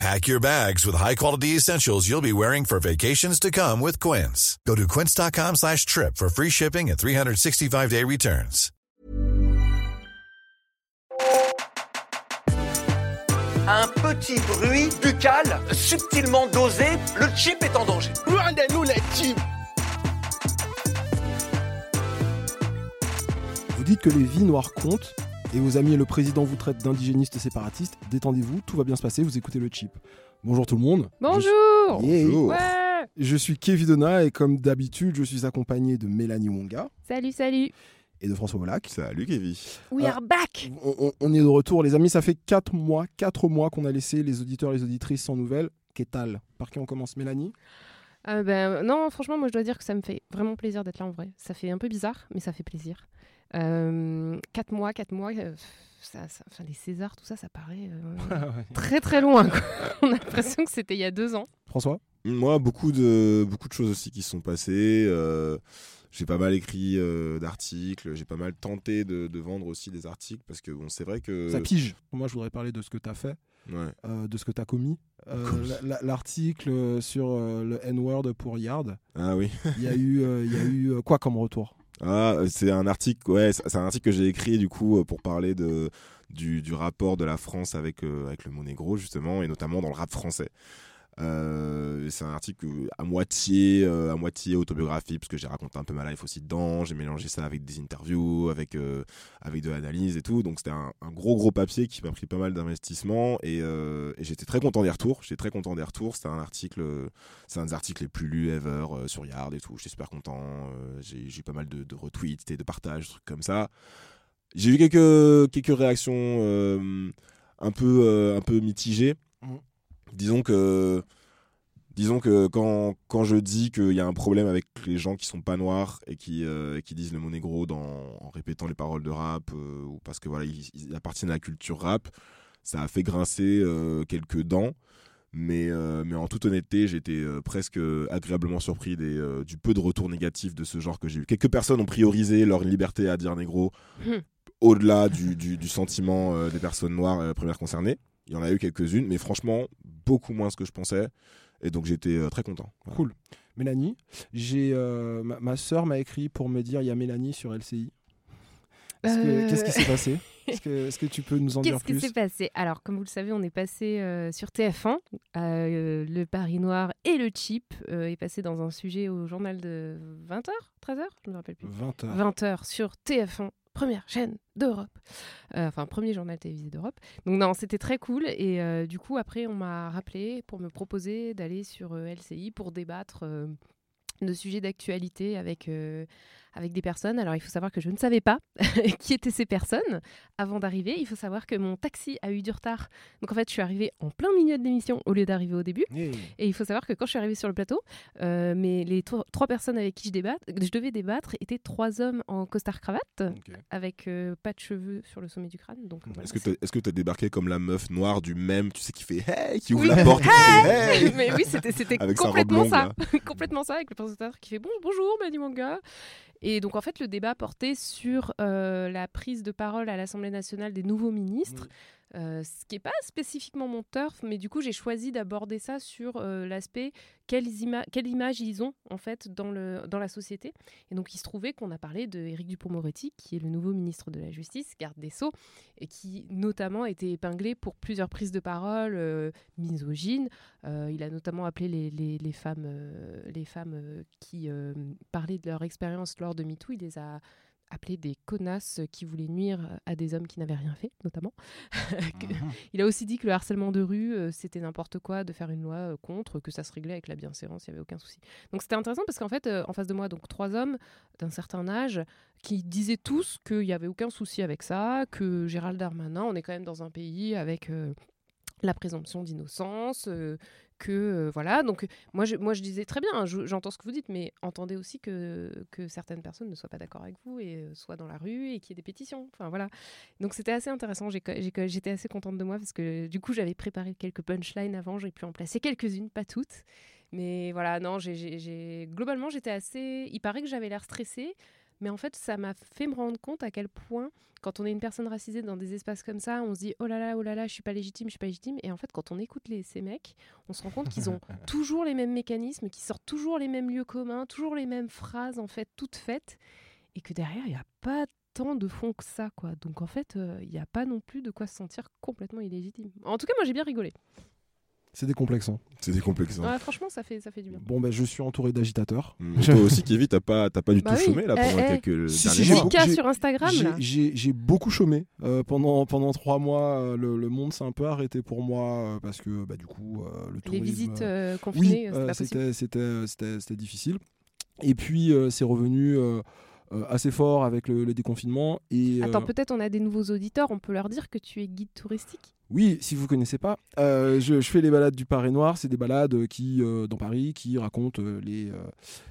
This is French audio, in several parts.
Pack your bags with high-quality essentials you'll be wearing for vacations to come with Quince. Go to quince.com slash trip for free shipping and 365-day returns. Un petit bruit buccal subtilement dosé, le chip est en danger. Rendez-nous les chips Vous dites que les vies noires comptent et vos amis et le président vous traitent d'indigénistes séparatistes. Détendez-vous, tout va bien se passer, vous écoutez le chip. Bonjour tout le monde. Bonjour Je, Yeah. Ouais Je suis Kevin Donna et comme d'habitude, je suis accompagné de Mélanie Wonga Salut, salut et de François Volac. Salut Kevin. We are back On, est de retour, les amis. Ça fait 4 mois, 4 mois qu'on a laissé les auditeurs et les auditrices sans nouvelles. Qu'est-ce Par qui on commence, Mélanie? Euh, ben, Non, franchement, moi je dois dire que ça me fait vraiment plaisir d'être là en vrai. Ça fait un peu bizarre, mais ça fait plaisir. Euh, quatre mois, quatre mois, euh, ça, ça- enfin, les Césars, tout ça, ça paraît euh, très très loin. quoi. On a l'impression que c'était il y a deux ans. François? Moi, beaucoup de, beaucoup de choses aussi qui se sont passées. euh, j'ai pas mal écrit euh, d'articles, j'ai pas mal tenté de, de vendre aussi des articles parce que bon, c'est vrai que. Ça pige. Moi, je voudrais parler de ce que tu as fait, Ouais. euh, de ce que tu as commis. Euh, Commis. la- la- L'article euh, sur euh, le N-word pour Yard, Ah oui. il y a eu, euh, il y a eu euh, quoi comme retour? Ah, euh, c'est un article, ouais, c'est un article que j'ai écrit du coup euh, pour parler de, du, rapport de la France avec, euh, avec le Monégro justement, et notamment dans le rap français. Euh, c'est un article à moitié, euh, à moitié autobiographie, parce que j'ai raconté un peu ma life aussi dedans. J'ai mélangé ça avec des interviews, avec, euh, avec de l'analyse et tout. Donc c'était un, gros gros papier qui m'a pris pas mal d'investissement et, j'étais très content des retours. J'étais très content des retours. C'était un article, c'est un des articles les plus lus ever sur Yard et tout. J'étais super content. J'ai eu pas mal de, de retweets et de partages, trucs comme ça. J'ai eu quelques, quelques réactions un, peu, un peu mitigées. Disons que, disons que quand, quand je dis qu'il y a un problème avec les gens qui sont pas noirs et qui, euh, qui disent le mot négro dans, en répétant les paroles de rap euh, ou parce que voilà ils, ils appartiennent à la culture rap, ça a fait grincer euh, quelques dents. Mais, mais en toute honnêteté, euh, presque agréablement surpris des, du peu de retours négatifs de ce genre que j'ai eu. Quelques personnes ont priorisé leur liberté à dire négro Hmm. au-delà du, du- du sentiment des personnes noires premières concernées. Il y en a eu quelques-unes, mais franchement, beaucoup moins ce que je pensais. Et donc j'étais euh, très content. Voilà. Cool. Mélanie, j'ai euh, ma, ma sœur m'a écrit pour me dire il y a Mélanie sur LCI. Est-ce que- Euh, Qu'est-ce qui s'est passé? Est-ce que, tu peux nous en dire Qu'est-ce qui plus? s'est passé? Alors, comme vous le savez, on est passé euh, sur TF1. euh, le Paris Noir et le Chip euh, est passé dans un sujet au journal de 20h 13h Je ne me rappelle plus. 20 heures. 20h sur TF1, première chaîne d'Europe. Euh, enfin, premier journal télévisé d'Europe. Donc, non, c'était très cool. Et euh, du coup, après, on m'a rappelé pour me proposer d'aller sur euh, LCI pour débattre de sujets d'actualité avec, avec des personnes. Alors, il faut savoir que je ne savais pas qui étaient ces personnes avant d'arriver. Il faut savoir que mon taxi a eu du retard. Donc, en fait, je suis arrivée en plein milieu de l'émission au lieu d'arriver au début. Hey. Et il faut savoir que quand je suis arrivée sur le plateau, euh, mais les trois personnes avec qui je, devais débattre étaient trois hommes en costard-cravate, avec euh, pas de cheveux sur le sommet du crâne. Donc, voilà. Est-ce que tu as débarqué comme la meuf noire du même, tu sais, qui fait Hey, qui ouvre Oui. la porte fait Hey mais oui, c'était complètement ça. complètement ça, avec le présentateur qui fait bon, bonjour, Mani Manga. Et donc, en fait, le débat portait sur euh, la prise de parole à l'Assemblée nationale des nouveaux ministres. Euh, ce qui n'est pas spécifiquement mon turf, mais du coup j'ai choisi d'aborder ça sur euh, l'aspect quelle image ils ont en fait dans, la société. Et donc il se trouvait qu'on a parlé de Éric Dupond-Moretti, qui est le nouveau ministre de la Justice, garde des Sceaux, et qui notamment a été épinglé pour plusieurs prises de parole euh, misogynes. Il a notamment appelé les, les- femmes, les femmes qui parlaient de leur expérience lors de MeToo, il les a appelées des connasses qui voulaient nuire à des hommes qui n'avaient rien fait, notamment. Que- il a aussi dit que le harcèlement de rue, euh, c'était n'importe quoi de faire une loi euh, contre, que ça se réglait avec la bienséance, il n'y avait aucun souci. Donc c'était intéressant parce qu'en fait, euh, en face de moi, donc trois hommes d'un certain âge qui disaient tous qu'il n'y avait aucun souci avec ça, que Gérald Darmanin, on est quand même dans un pays avec... euh, la présomption d'innocence, que voilà. Donc moi je, moi je disais très bien, hein, je- j'entends ce que vous dites, mais entendez aussi que, que certaines personnes ne soient pas d'accord avec vous et soient dans la rue et qu'il y ait des pétitions. Enfin voilà. Donc c'était assez intéressant. J'étais assez contente de moi parce que du coup j'avais préparé quelques punchlines avant, j'ai pu en placer quelques-unes, pas toutes. Mais voilà, non, j'ai- globalement j'étais assez. Il paraît que j'avais l'air stressée. Mais en fait, ça m'a fait me rendre compte à quel point, quand on est une personne racisée dans des espaces comme ça, on se dit oh là là, oh là là, je suis pas légitime, je suis pas légitime. Et en fait, quand on écoute les, ces mecs, on se rend compte qu'ils ont toujours les mêmes mécanismes, qu'ils sortent toujours les mêmes lieux communs, toujours les mêmes phrases en fait, toutes faites, et que derrière, il n'y a pas tant de fond que ça, quoi. Donc en fait, euh, il n'y a pas non plus de quoi se sentir complètement illégitime. En tout cas, moi, j'ai bien rigolé. C'est décomplexant. C'est décomplexant. Ouais, franchement, ça fait, ça fait du bien. Bon, ben, je suis entouré d'agitateurs. Mm. Toi aussi, Kevin, t'as pas, t'as pas du Bah tout oui. chômé là Eh, pendant eh. quelques Si, derniers si, mois. j'ai- j'ai- sur Instagram, J'ai- beaucoup chômé. Euh, pendant, pendant trois mois, euh, le, le monde s'est un peu arrêté pour moi euh, parce que bah, du coup, euh, le Les tourisme. visites euh, oui, confinées, possible. c'était c'était- c'était- c'était difficile. Et puis, euh, c'est revenu assez fort avec le, le déconfinement. Et, Attends, euh, peut-être on a des nouveaux auditeurs, on peut leur dire que tu es guide touristique? Oui, si vous connaissez pas, euh, je, je fais les balades du Paré Noir. C'est des balades qui, euh, dans Paris, qui racontent euh, les, euh,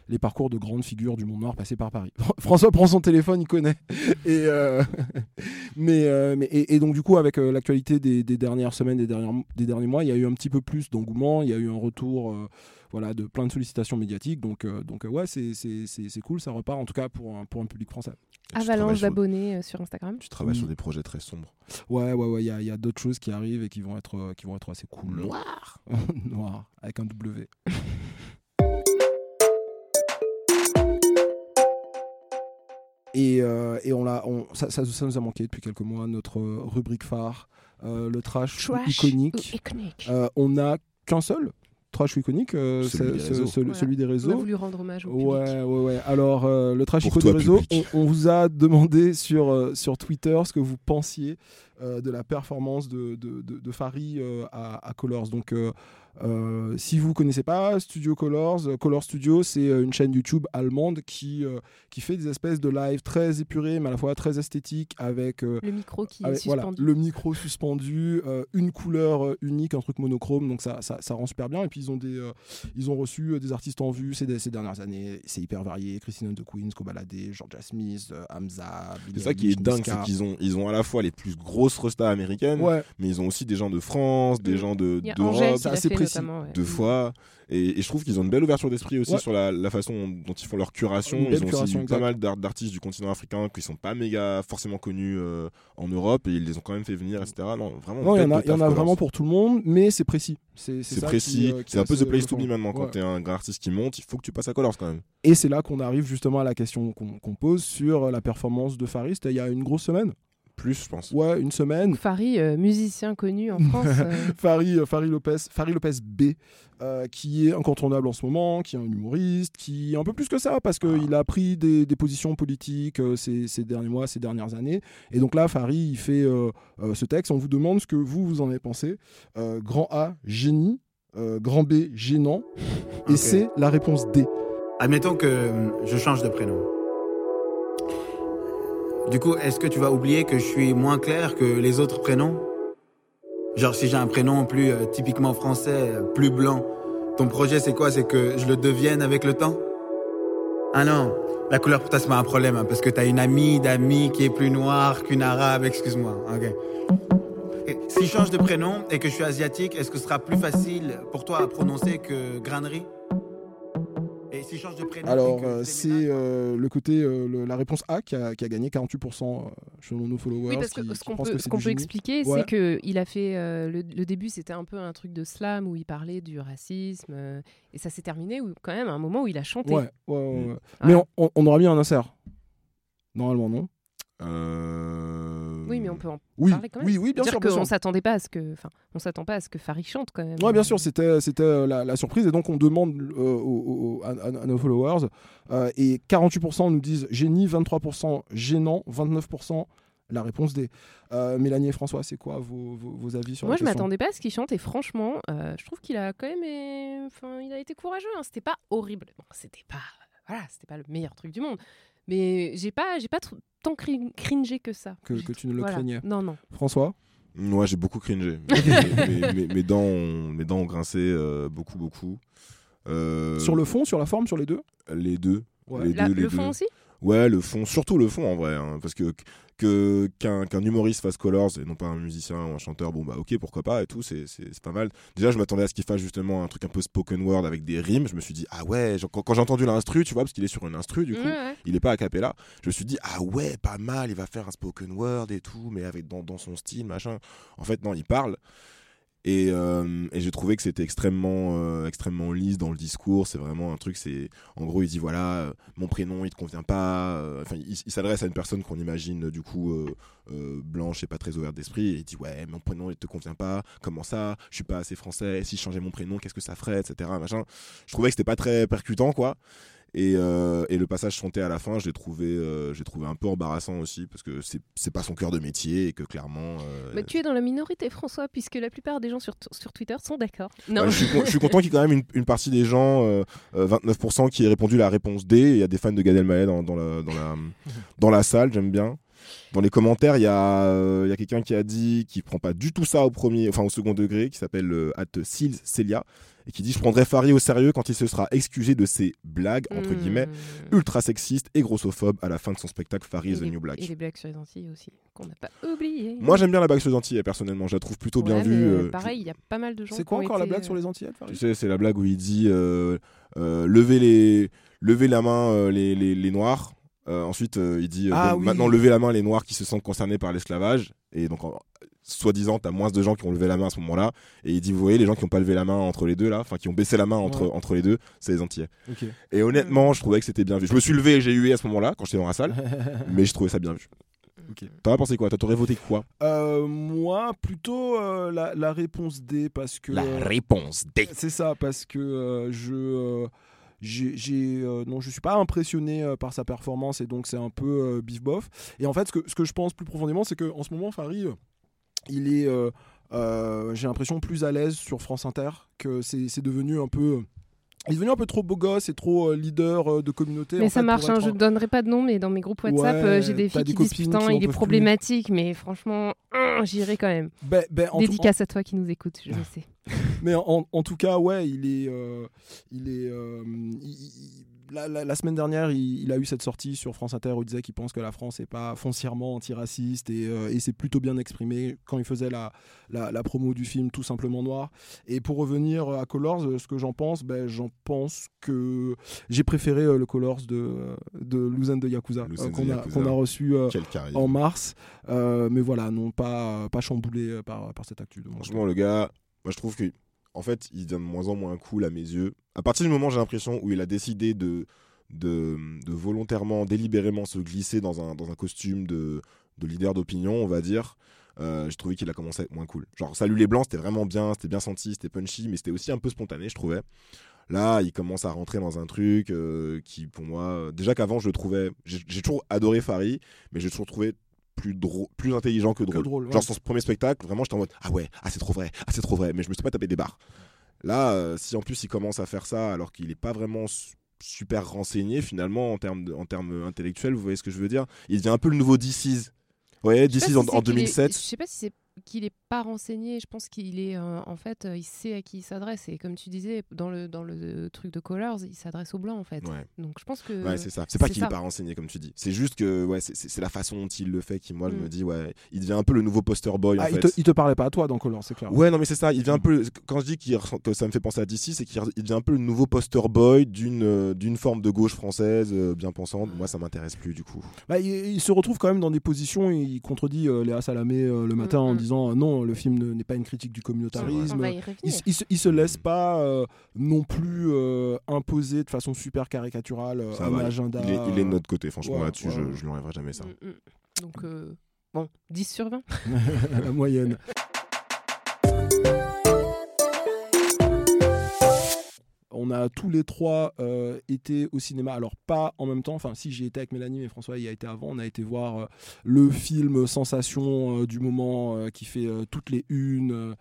les parcours de grandes figures du monde noir passées par Paris. François prend son téléphone, il connaît. Et, euh, mais, euh, mais- et, et donc du coup, avec euh, l'actualité des, des dernières semaines, des, dernières, des derniers mois, il y a eu un petit peu plus d'engouement. Il y a eu un retour, euh, voilà, de plein de sollicitations médiatiques. Donc, euh, donc euh, ouais, c'est c'est- c'est- c'est cool. Ça repart, en tout cas pour un, pour un public français. Travailles Avalanche sur- d'abonnés euh, sur Instagram. Tu travailles sur des projets très sombres. Ouais, ouais, ouais. Il y a, il y a d'autres choses qui arrivent et qui vont être, euh, qui vont être assez cool. Noir. Noir, avec un W. Et, euh, et on l'a, on, ça, ça, ça nous a manqué depuis quelques mois, notre euh, rubrique phare, euh, le trash, iconique. iconique. Euh, on n'a qu'un seul trash iconique, euh, Celui des ce- réseaux. ce- Voilà. celui des On a voulu rendre hommage au public. Ouais, ouais, ouais. Alors, euh, le trash Pour ico toi, des réseaux, on, vous a demandé sur, euh, sur Twitter ce que vous pensiez euh, de la performance de, de, de, de Fari euh, à, à Colors. Donc, euh, si vous connaissez pas Studio Colors, euh, Color Studio, c'est euh, une chaîne YouTube allemande qui, euh, qui fait des espèces de live très épurés, mais à la fois très esthétiques, avec euh, Le micro qui est avec, voilà, suspendu. le micro suspendu, euh, une couleur unique, un truc monochrome, donc ça, ça, ça rend super bien. Et puis ils ont, des, euh, ils ont reçu des artistes en vue ces, ces dernières années, c'est hyper varié. Christine and the Queens, Kobalade, Georgia Smith, Hamza, C'est ça qui est dingue, c'est qu'ils ont, ils ont à la fois les plus grosses restas américaines, Ouais, mais ils ont aussi des gens de France, des Mm. gens de d'Europe, c'est assez précis. notamment. ouais. de fois. Et, et je trouve qu'ils ont une belle ouverture d'esprit aussi Ouais. sur la, la façon dont ils font leur curation. Ils ont curation, aussi exact. pas mal d'ar- d'artistes du continent africain qui sont pas méga forcément connus euh, en Europe et ils les ont quand même fait venir, etc. Non, vraiment. non, il y en a, y en vraiment pour tout le monde, mais c'est précis. C'est précis, euh, c'est un peu the place to be maintenant. Quand Ouais. t'es un grand artiste qui monte, il faut que tu passes à Colors quand même. Et c'est là qu'on arrive justement à la question qu'on pose sur la performance de Faris. Il y a une grosse semaine. Plus, je pense. Ouais, une semaine. Fari, euh, musicien connu en France. euh, Farid, euh, Farid Lopez, Farid Lopez B, euh, qui est incontournable en ce moment, qui est un humoriste, qui est un peu plus que ça, parce qu'il a pris des, des positions politiques euh, ces, ces derniers mois, ces dernières années. Et donc là, Farid, il fait euh, euh, ce texte. On vous demande ce que vous, vous en avez pensé. Euh, grand A, génie. euh, grand B, gênant. Et c'est la réponse D. Admettons que je change de prénom. Du coup, est-ce que tu vas oublier que je suis moins clair que les autres prénoms? Genre, si j'ai un prénom plus euh, typiquement français, euh, plus blanc, ton projet c'est quoi? C'est que je le devienne avec le temps? Ah non, la couleur pour toi c'est pas un problème, hein, parce que t'as une amie d'amis qui est plus noire qu'une arabe, excuse-moi. Ok. Si je change de prénom et que je suis asiatique, est-ce que ce sera plus facile pour toi à prononcer que grainerie Alors, euh, c'est euh, le côté, euh, le- la réponse A qui a, qui a gagné 48% euh, selon nos followers. Oui, parce que qui- ce qu'on peut, expliquer, Ouais. c'est que il a fait euh, le, le début, c'était un peu un truc de slam où il parlait du racisme, euh, et ça s'est terminé où, quand même à un moment où il a chanté. Ouais, ouais, ouais, ouais. Voilà. Mais on, on- on aura mis un insert. Normalement, non Euh... Oui, mais on peut en Oui, parler quand même. oui, oui, bien dire sûr. bien qu'on s'attendait pas à ce que, enfin, on s'attend pas à ce que Farid chante quand même. Ouais, bien sûr, c'était c'était euh, la, la surprise et donc on demande euh, aux- aux- à, nos followers euh, et 48% nous disent génie, 23% gênant, 29% la réponse D. Euh, Mélanie et François, c'est quoi vos, vos, vos avis sur Moi, la je m'attendais pas à ce qu'il chante et franchement, je trouve qu'il a quand même, enfin, il a été courageux. Hein. C'était pas horrible. Bon, c'était pas, voilà, c'était pas le meilleur truc du monde. Mais j'ai pas, j'ai pas tant cri- cringé que ça. que, tu ne le voilà. craignais Non, non. François? Moi, j'ai beaucoup cringé. mes, mes- mes- mes dents, ont, mes dents ont grincé euh, beaucoup, beaucoup. Euh, Sur le fond, sur la forme, sur les deux? Les deux. Ouais. Les La- deux, les le deux. fond aussi? Ouais, le fond, surtout le fond en vrai, hein, parce que que qu'un humoriste fasse Colors et non pas un musicien ou un chanteur, bon bah ok pourquoi pas et tout, c'est pas mal. Déjà je m'attendais à ce qu'il fasse justement un truc un peu spoken word avec des rimes. Je me suis dit ah ouais, quand, quand j'ai entendu l'instru, tu vois, parce qu'il est sur une instru du coup, il est pas a cappella. Je me suis dit ah ouais pas mal, il va faire un spoken word et tout, mais avec dans, dans son style machin. En fait non, il parle. Et, euh, et j'ai trouvé que c'était extrêmement, euh, extrêmement lisse dans le discours. C'est vraiment un truc. C'est en gros, il dit voilà, euh, mon prénom, il te convient pas. euh, Enfin, il, s'adresse à une personne qu'on imagine du coup euh, blanche et pas très ouverte d'esprit. Et il dit ouais, mon prénom, il te convient pas. Comment ça? Je suis pas assez français. Si je changeais mon prénom, qu'est-ce que ça ferait, etc. Machin. Je trouvais que c'était pas très percutant, quoi. Et, euh, et le passage chanté à la fin, je l'ai trouvé, euh, j'ai trouvé un peu embarrassant aussi parce que c'est pas son cœur de métier et que clairement. euh, Mais tu es dans la minorité, François, puisque la plupart des gens sur, sur Twitter sont d'accord. Non. Ouais, je, suis, con- je suis content qu'il y ait quand même une, une partie des gens, euh, euh, 29%, qui aient répondu la réponse D. Il y a des fans de Gad Elmaleh dans, dans, la, dans, la, dans la salle, j'aime bien. Dans les commentaires, il y a, euh, il y a quelqu'un qui a dit qu'il prend pas du tout ça au premier, enfin au second degré, qui s'appelle euh, at Seals Celia, et qui dit je prendrai Farid au sérieux quand il se sera excusé de ses blagues entre guillemets ultra sexistes et grossophobes à la fin de son spectacle Farid Et the les- New Black. Et les blagues sur les Antilles aussi, qu'on n'a pas oublié. Moi j'aime bien la blague sur les Antilles personnellement, je la trouve plutôt bien vue. euh, pareil, il y a pas mal de gens. C'est quoi encore la blague sur euh, les Antillais Tu Farid sais, c'est la blague où il dit euh, euh, levez, les, levez la main euh, les, les, les noirs. Euh, ensuite, euh, il dit euh, Ah oui. maintenant levez la main les noirs qui se sentent concernés par l'esclavage. Et donc, soi-disant, t'as moins de gens qui ont levé la main à ce moment-là. Et il dit vous voyez, les gens qui n'ont pas levé la main entre les deux là, enfin qui ont baissé la main entre, Ouais. entre les deux, c'est les Antillais. Et honnêtement, je trouvais que c'était bien vu. Je me suis levé et j'ai hué à ce moment-là quand j'étais dans la salle, mais je trouvais ça bien vu. Ok. T'en as pensé quoi? Toi, t'aurais voté quoi? Euh, moi, plutôt euh, la, la réponse D parce que. euh, réponse D. C'est ça, parce que euh, je. J'ai, euh, non, je suis pas impressionné euh, par sa performance et donc c'est un peu euh, bif bof. Et en fait, ce que, ce que je pense plus profondément, c'est qu'en ce moment, Farid, euh, il est, j'ai l'impression, plus à l'aise sur France Inter, que c'est devenu un peu. Il est devenu un peu trop beau gosse et trop euh, leader euh, de communauté. Mais en ça fait, marche, hein, je un- ne donnerai pas de nom, mais dans mes groupes WhatsApp, Ouais, euh, j'ai des filles des qui disent putain, il est plus. problématique, mais franchement, hum, j'irai quand même. Ben- ben, en Dédicace à toi qui nous écoute, je le sais. Mais en, tout cas, ouais, il est. il est il- il- la, la- la semaine dernière, il, il a eu cette sortie sur France Inter où il disait qu'il pense que la France n'est pas foncièrement antiraciste et, euh, et c'est plutôt bien exprimé quand il faisait la, promo du film Tout simplement noir. Et pour revenir à Colors, ce que j'en pense, ben, j'en pense que j'ai préféré euh, le Colors de, de de Yakuza, euh, de qu'on a, Yakuza. qu'on a reçu en mars. Mais voilà, non pas, pas chamboulé par, par cette actu Franchement, le gars, moi je trouve que en fait, il devient de moins en moins cool à mes yeux. À partir du moment, j'ai l'impression où il a décidé de, de, volontairement, délibérément se glisser dans un, dans un costume de, de leader d'opinion, on va dire. euh, j'ai trouvé qu'il a commencé à être moins cool. Genre, Salut les Blancs, c'était vraiment bien, c'était bien senti, c'était punchy, mais c'était aussi un peu spontané, je trouvais. Là, il commence à rentrer dans un truc euh, qui, pour moi, déjà qu'avant, je le trouvais. J'ai toujours adoré Farid, mais j'ai toujours trouvé plus, drôle, plus intelligent que drôle. drôle, ouais. Genre, son premier spectacle, vraiment, j'étais en mode Ah ouais, ah c'est trop vrai, ah c'est trop vrai, mais je me suis pas tapé des barres. Là, euh, si en plus il commence à faire ça alors qu'il est pas vraiment su- super renseigné finalement en termes, de- en termes intellectuels, vous voyez ce que je veux dire? Il devient un peu le nouveau DC's. DC's pas en, si c'est en qu'il est- 2007. Je sais pas si c'est qu'il est pas renseigné. Je pense qu'il est euh, en fait, euh, il sait à qui il s'adresse. Et comme tu disais dans le dans le truc de Colors, il s'adresse aux blancs en fait. Ouais. Donc je pense que Ouais, c'est ça. C'est pas qu'il est pas renseigné, comme tu dis. C'est juste que ouais, c'est- la façon dont il le fait qui, moi, je Mm. me dis, ouais, il devient un peu le nouveau poster boy Ah, en il, fait. te, il te parlait pas à toi dans Colors, c'est clair. Ouais, non, mais c'est ça. Il devient un peu. Quand je dis que ça me fait penser à DC, c'est qu'il il devient un peu le nouveau poster boy d'une euh, d'une forme de gauche française euh, bien pensante. Moi, ça m'intéresse plus du coup. Bah, il, il se retrouve quand même dans des positions, il contredit euh, Léa Salamé euh, le matin en Mhm. Disant euh, non, le film ne- n'est pas une critique du communautarisme. va y revenir. Il, il se, il se laisse pas euh, non plus euh, imposer de façon super caricaturale euh, Ça un va, agenda. Il est, il est de notre côté, franchement, ouais, là-dessus, ouais, je, je lui enlèverai jamais ça. Mm, mm. Donc euh, bon, 10 sur 20. la moyenne. On a tous les trois euh, été au cinéma, alors pas en même temps, enfin si j'y étais avec Mélanie, mais François y a été avant, on a été voir euh, le film sensation euh, du moment qui fait toutes les unes,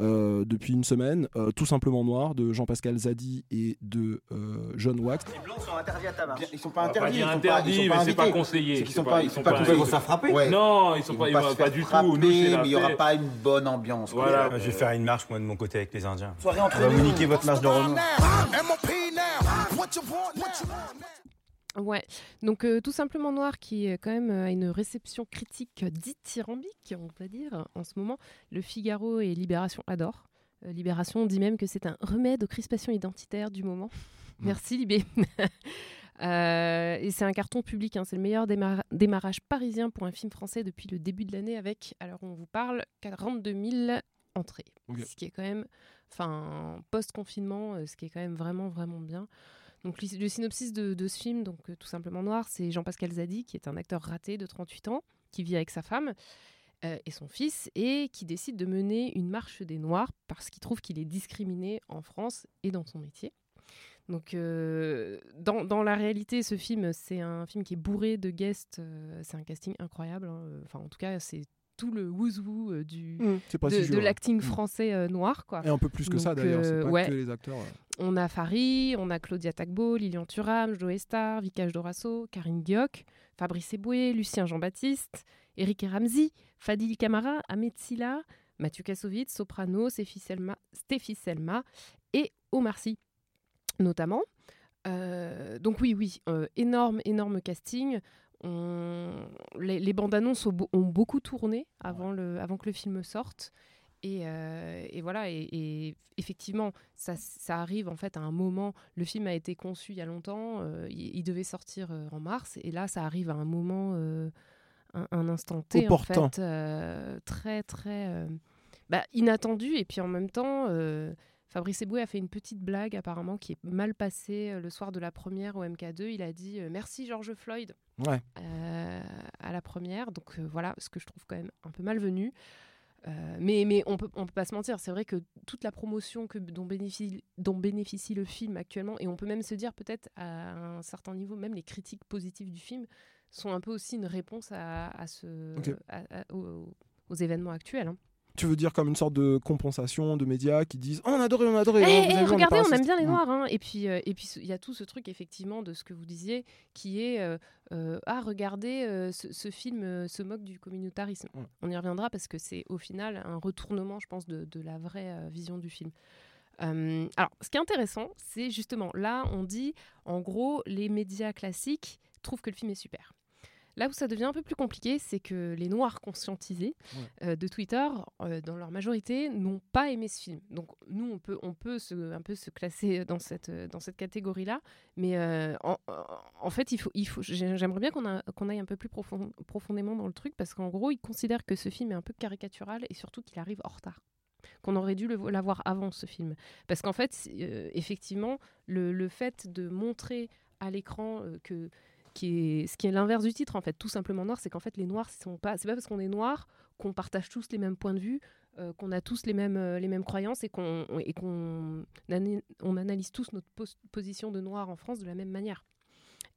euh, depuis une semaine, euh, Tout simplement noir de Jean-Pascal Zadi et de euh, John Wax. Les blancs sont interdits à ta marche. Ils sont pas pas interdits. ils sont pas- ils interdit, sont pas mais c'est pas conseillé. C'est sont pas- pas, ils ils sont pas pas. Ils vont se faire frapper. Ouais. Non, ils sont Ils pas, vont ils pas vont se pas faire du tout. frapper, Nous, c'est la mais il y aura pas une bonne ambiance. quoi. Voilà. Je vais faire une marche moi de mon côté avec les Indiens. Soirée entre vous nous. niquer votre marche de Renault. Ouais, donc euh, tout simplement Noir qui euh, quand même euh, a une réception critique dithyrambique, on va dire, en ce moment. Le Figaro et Libération adorent. Euh, Libération dit même que c'est un remède aux crispations identitaires du moment. Merci Libé. Et c'est un carton public, hein, c'est le meilleur démar- démarrage parisien pour un film français depuis le début de l'année avec, alors on vous parle, 42 000 entrées. Ce qui est quand même, enfin, post-confinement, ce qui est quand même vraiment, vraiment bien. Donc le synopsis de, ce film, donc euh, tout simplement noir, c'est Jean-Pascal Zadi, qui est un acteur raté de 38 ans, qui vit avec sa femme euh, et son fils, et qui décide de mener une marche des Noirs parce qu'il trouve qu'il est discriminé en France et dans son métier. Donc, euh, dans, la réalité, ce film, c'est un film qui est bourré de guests. c'est un casting incroyable. hein. Enfin, en tout cas, c'est tout le wouzou euh, du, C'est pas de, si de dur, l'acting Mm. français euh, noir, quoi. Et un peu plus que ça d'ailleurs, c'est euh, pas ouais. que les acteurs. euh. On a Fari, on a Claudia Tagbo, Lilian Thuram, Joe Star, Vikash Dorasso, Karine Guioc, Fabrice Eboué, Lucien Jean-Baptiste, Eric Ramsey, Fadil Camara, Ahmed Silla, Mathieu Kassovitz, Soprano, Stéphie Selma, Stéphie Selma et Omar Sy, notamment. Euh, donc oui, oui, euh, énorme, énorme casting. On- Les, les bandes annonces ont, beau- ont beaucoup tourné avant, le, avant que le film sorte. Et, euh, et voilà, et, et effectivement, ça, ça arrive en fait à un moment. Le film a été conçu il y a longtemps, euh, il, il devait sortir euh, en mars, et là, ça arrive à un moment, un, un instant T, en fait, très, très bah, inattendu. Et puis en même temps, Fabrice Eboué a fait une petite blague apparemment qui est mal passée euh, le soir de la première au MK2. Il a dit euh, merci George Floyd Ouais. euh, à la première. Donc voilà, ce que je trouve quand même un peu malvenu. Mais, mais on peut, on peut pas se mentir, c'est vrai que toute la promotion que, dont, bénéficie, dont bénéficie le film actuellement, et on peut même se dire peut-être à un certain niveau, même les critiques positives du film sont un peu aussi une réponse à, à ce, Ok. à- à- aux, aux événements actuels. hein. Tu veux dire comme une sorte de compensation de médias qui disent Oh, on a adoré, on a adoré. Est regardez, on aime bien les noirs. hein. Et puis, euh, et puis, il y a tout ce truc, effectivement, de ce que vous disiez, qui est euh, euh, Ah, regardez, ce, ce film se moque du communautarisme. Ouais. On y reviendra parce que c'est au final un retournement, je pense, de, de la vraie vision du film. Alors, ce qui est intéressant, c'est justement là, on dit en gros, les médias classiques trouvent que le film est super. Là où ça devient un peu plus compliqué, c'est que les Noirs conscientisés euh, de Twitter, euh, dans leur majorité, n'ont pas aimé ce film. Donc nous, on peut, on peut se, un peu se classer dans cette, euh, dans cette catégorie-là. Mais euh, en, en fait, il faut, il faut, j'ai- j'aimerais bien qu'on a- qu'on aille un peu plus profond- profondément dans le truc, parce qu'en gros, ils considèrent que ce film est un peu caricatural et surtout qu'il arrive en retard qu'on aurait dû le- l'avoir avant ce film. Parce qu'en fait, euh, effectivement, le, le fait de montrer à l'écran euh, que ce qui est l'inverse du titre en fait, tout simplement noir, c'est qu'en fait les noirs sont pas, c'est pas parce qu'on est noir qu'on partage tous les mêmes points de vue, euh, qu'on a tous les mêmes euh, les mêmes croyances et qu'on analyse tous notre pos- position de noir en France de la même manière.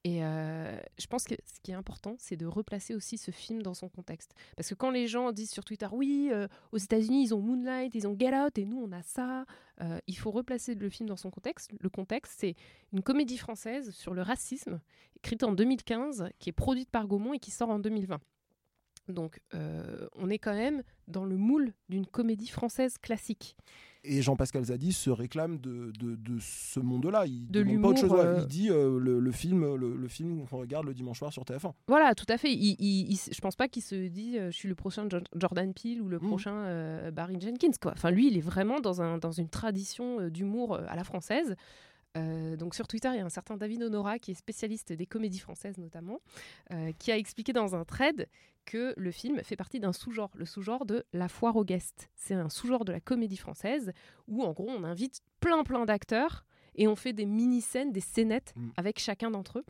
Et euh, je pense que ce qui est important, c'est de replacer aussi ce film dans son contexte. Parce que quand les gens disent sur Twitter, oui, euh, aux États-Unis, ils ont Moonlight, ils ont Get Out, et nous, on a ça, euh, il faut replacer le film dans son contexte. Le contexte, c'est une comédie française sur le racisme, écrite en 2015, qui est produite par Gaumont et qui sort en 2020. Donc, euh, on est quand même dans le moule d'une comédie française classique. Et Jean-Pascal Zadi se réclame de, de, de ce monde-là. Il De demande pas autre chose. euh, Il dit euh, le, le film, le, le film qu'on regarde le dimanche soir sur TF1. Voilà, tout à fait. Il, il- il- je pense pas qu'il se dit je suis le prochain Jo- Jordan Peele ou le Mhm. prochain Barry Jenkins. Quoi. Enfin, lui, il est vraiment dans, un, dans une tradition d'humour à la française. Euh, donc sur Twitter, il y a un certain David Honora qui est spécialiste des comédies françaises notamment, euh, qui a expliqué dans un thread que le film fait partie d'un sous-genre, le sous-genre de la foire aux guests. C'est un sous-genre de la comédie française où en gros on invite plein plein d'acteurs et on fait des mini-scènes, des scénettes Mm. avec chacun d'entre eux.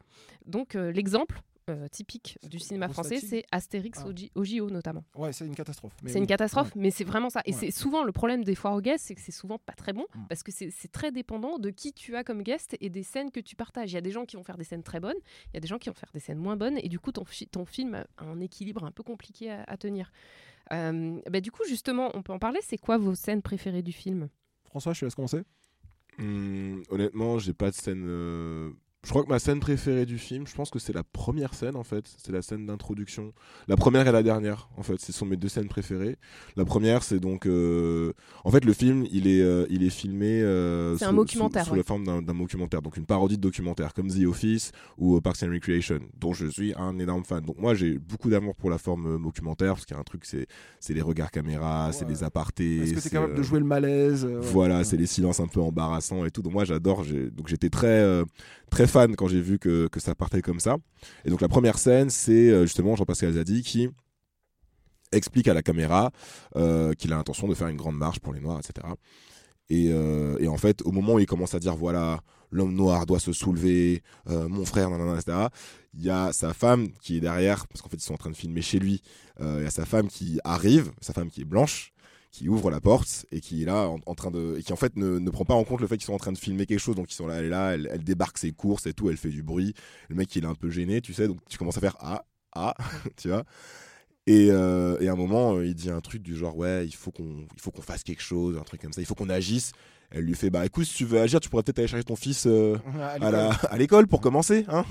Donc euh, l'exemple euh, typique du cinéma français, c'est Astérix Ah. au, JO notamment. Ouais, c'est une catastrophe. Mais C'est oui. une catastrophe, Ouais. mais c'est vraiment ça. Et Ouais. c'est souvent le problème des foires aux guests, c'est que c'est souvent pas très bon, Mm. parce que c'est c'est très dépendant de qui tu as comme guest et des scènes que tu partages. Il y a des gens qui vont faire des scènes très bonnes, il y a des gens qui vont faire des scènes moins bonnes, et du coup ton, fi- ton film a un équilibre un peu compliqué à, à tenir. Euh, bah, du coup, justement, on peut en parler. C'est quoi vos scènes préférées du film? François, je te laisse commencer. Hum, honnêtement, j'ai pas de scène. euh, Je crois que ma scène préférée du film, je pense que c'est la première scène en fait. C'est la scène d'introduction. La première et la dernière, en fait, ce sont mes deux scènes préférées. La première, c'est donc. euh, En fait, le film, il est, euh, il est filmé. euh, sous- un documentaire, Sous, sous ouais. la forme d'un documentaire, donc une parodie de documentaire, comme The Office ou euh, Parks and Recreation, dont je suis un énorme fan. Donc moi, j'ai beaucoup d'amour pour la forme euh, documentaire, parce qu'il y a un truc, c'est c'est les regards caméra, c'est les apartés. Est-ce que c'est, capable de jouer le malaise euh, ouais. voilà, c'est les silences un peu embarrassants et tout. Donc moi j'adore. Donc j'étais très euh, très fan quand j'ai vu que, que ça partait comme ça. Et donc la première scène, c'est euh, justement Jean-Pascal Zadi qui explique à la caméra euh, qu'il a l'intention de faire une grande marche pour les Noirs, etc. Et, euh, et en fait, au moment où il commence à dire voilà, l'homme noir doit se soulever, mon frère, nanana, etc. Il y a sa femme qui est derrière, parce qu'en fait ils sont en train de filmer chez lui. Il y a sa femme qui arrive, sa femme qui est blanche, qui ouvre la porte et qui est là en, en train de et qui en fait ne, ne prend pas en compte le fait qu'ils sont en train de filmer quelque chose. Donc ils sont là elle est là elle, elle débarque ses courses et tout elle fait du bruit. Le mec il est un peu gêné tu sais. Donc tu commences à faire ah ah tu vois. Et, euh, et à un moment euh, il dit un truc du genre ouais il faut qu'on il faut qu'on fasse quelque chose un truc comme ça. Il faut qu'on agisse. Elle lui fait bah écoute si tu veux agir tu pourrais peut-être aller chercher ton fils euh, À l'école. pour commencer. Hein.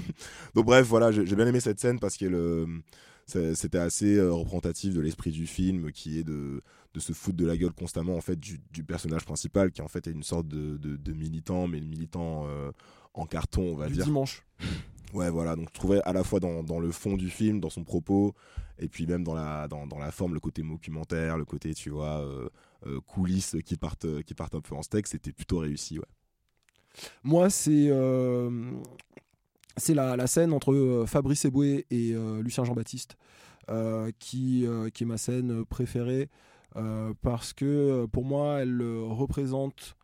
Donc bref, voilà, j'ai bien aimé cette scène parce que le- c'est- c'était assez euh, représentatif de l'esprit du film qui est de, de se foutre de la gueule constamment en fait du, du personnage principal qui en fait est une sorte de, de- de militant, mais le militant euh, en carton, on va du dire. dimanche. Ouais, voilà. Donc, je trouvais à la fois dans, dans le fond du film, dans son propos, et puis même dans la, dans, dans la forme, le côté documentaire, le côté, tu vois, euh, euh, coulisses qui partent, qui partent un peu en steak, c'était plutôt réussi, ouais. Moi, c'est euh, c'est la, scène entre euh, Fabrice Eboué et euh, Lucien Jean-Baptiste euh, qui, qui est ma scène préférée parce que pour moi, elle représente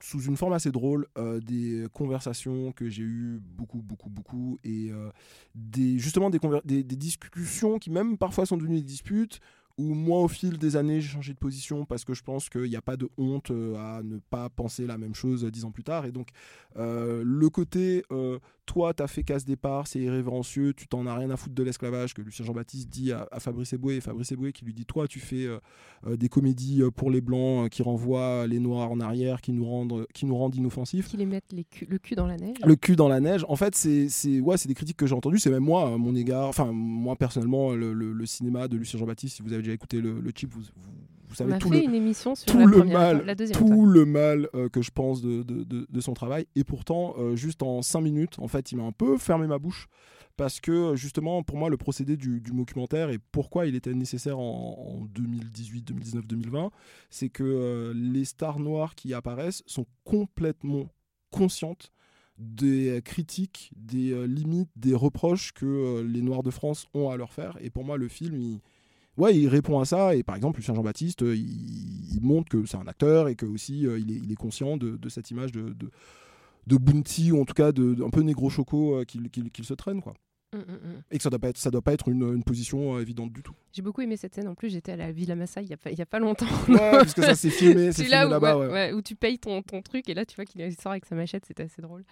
sous une forme assez drôle des conversations que j'ai eues beaucoup, beaucoup, beaucoup et des, justement des, des, discussions qui même parfois sont devenues des disputes où moi au fil des années j'ai changé de position parce que je pense qu'il n'y a pas de honte à ne pas penser la même chose dix ans plus tard. Et donc le côté toi t'as fait casse départ c'est irrévérencieux tu t'en as rien à foutre de l'esclavage que Lucien Jean-Baptiste dit à, à Fabrice Eboué et Fabrice Eboué qui lui dit toi tu fais euh, des comédies euh, pour les blancs euh, qui renvoient les noirs en arrière qui nous rendent qui nous rendent inoffensifs Qui les mettent les cu- le cul dans la neige le cul dans la neige. En fait, c'est c'est ouais, c'est des critiques que j'ai entendues. C'est même moi, à mon égard. Enfin, moi personnellement, le, le- le cinéma de Lucien Jean-Baptiste. Si vous avez déjà écouté le, le chip, vous, vous, vous On savez a tout fait le une émission sur tout la le première, mal, la deuxième. tout le mal euh, que je pense de, de, de- de son travail. Et pourtant, euh, juste en 5 minutes, en fait, il m'a un peu fermé ma bouche. Parce que justement, pour moi, le procédé du, du documentaire et pourquoi il était nécessaire en, en 2018, 2019, 2020, c'est que euh, les stars noires qui apparaissent sont complètement conscientes des critiques, des limites, des reproches que les Noirs de France ont à leur faire. Et pour moi, le film, il, ouais, il répond à ça. Et par exemple, Lucien Jean-Baptiste, euh, il, il montre que c'est un acteur et que aussi euh, il, est, il est conscient de, de cette image de, de, de Bounty, ou en tout cas de, de- un peu négro choco euh, qu'il se traîne. Quoi. Mm, mm, mm. Et que ça doit pas être, ça doit pas être une, une position euh, évidente du tout. J'ai beaucoup aimé cette scène. En plus, j'étais à la Villa Massa il y a pas, il y a pas longtemps. Ouais, parce que ça c'est filmé, c'est là là-bas. ouais, ouais. ouais, où tu payes ton, ton truc et là tu vois qu'il sort avec sa machette, c'était assez drôle.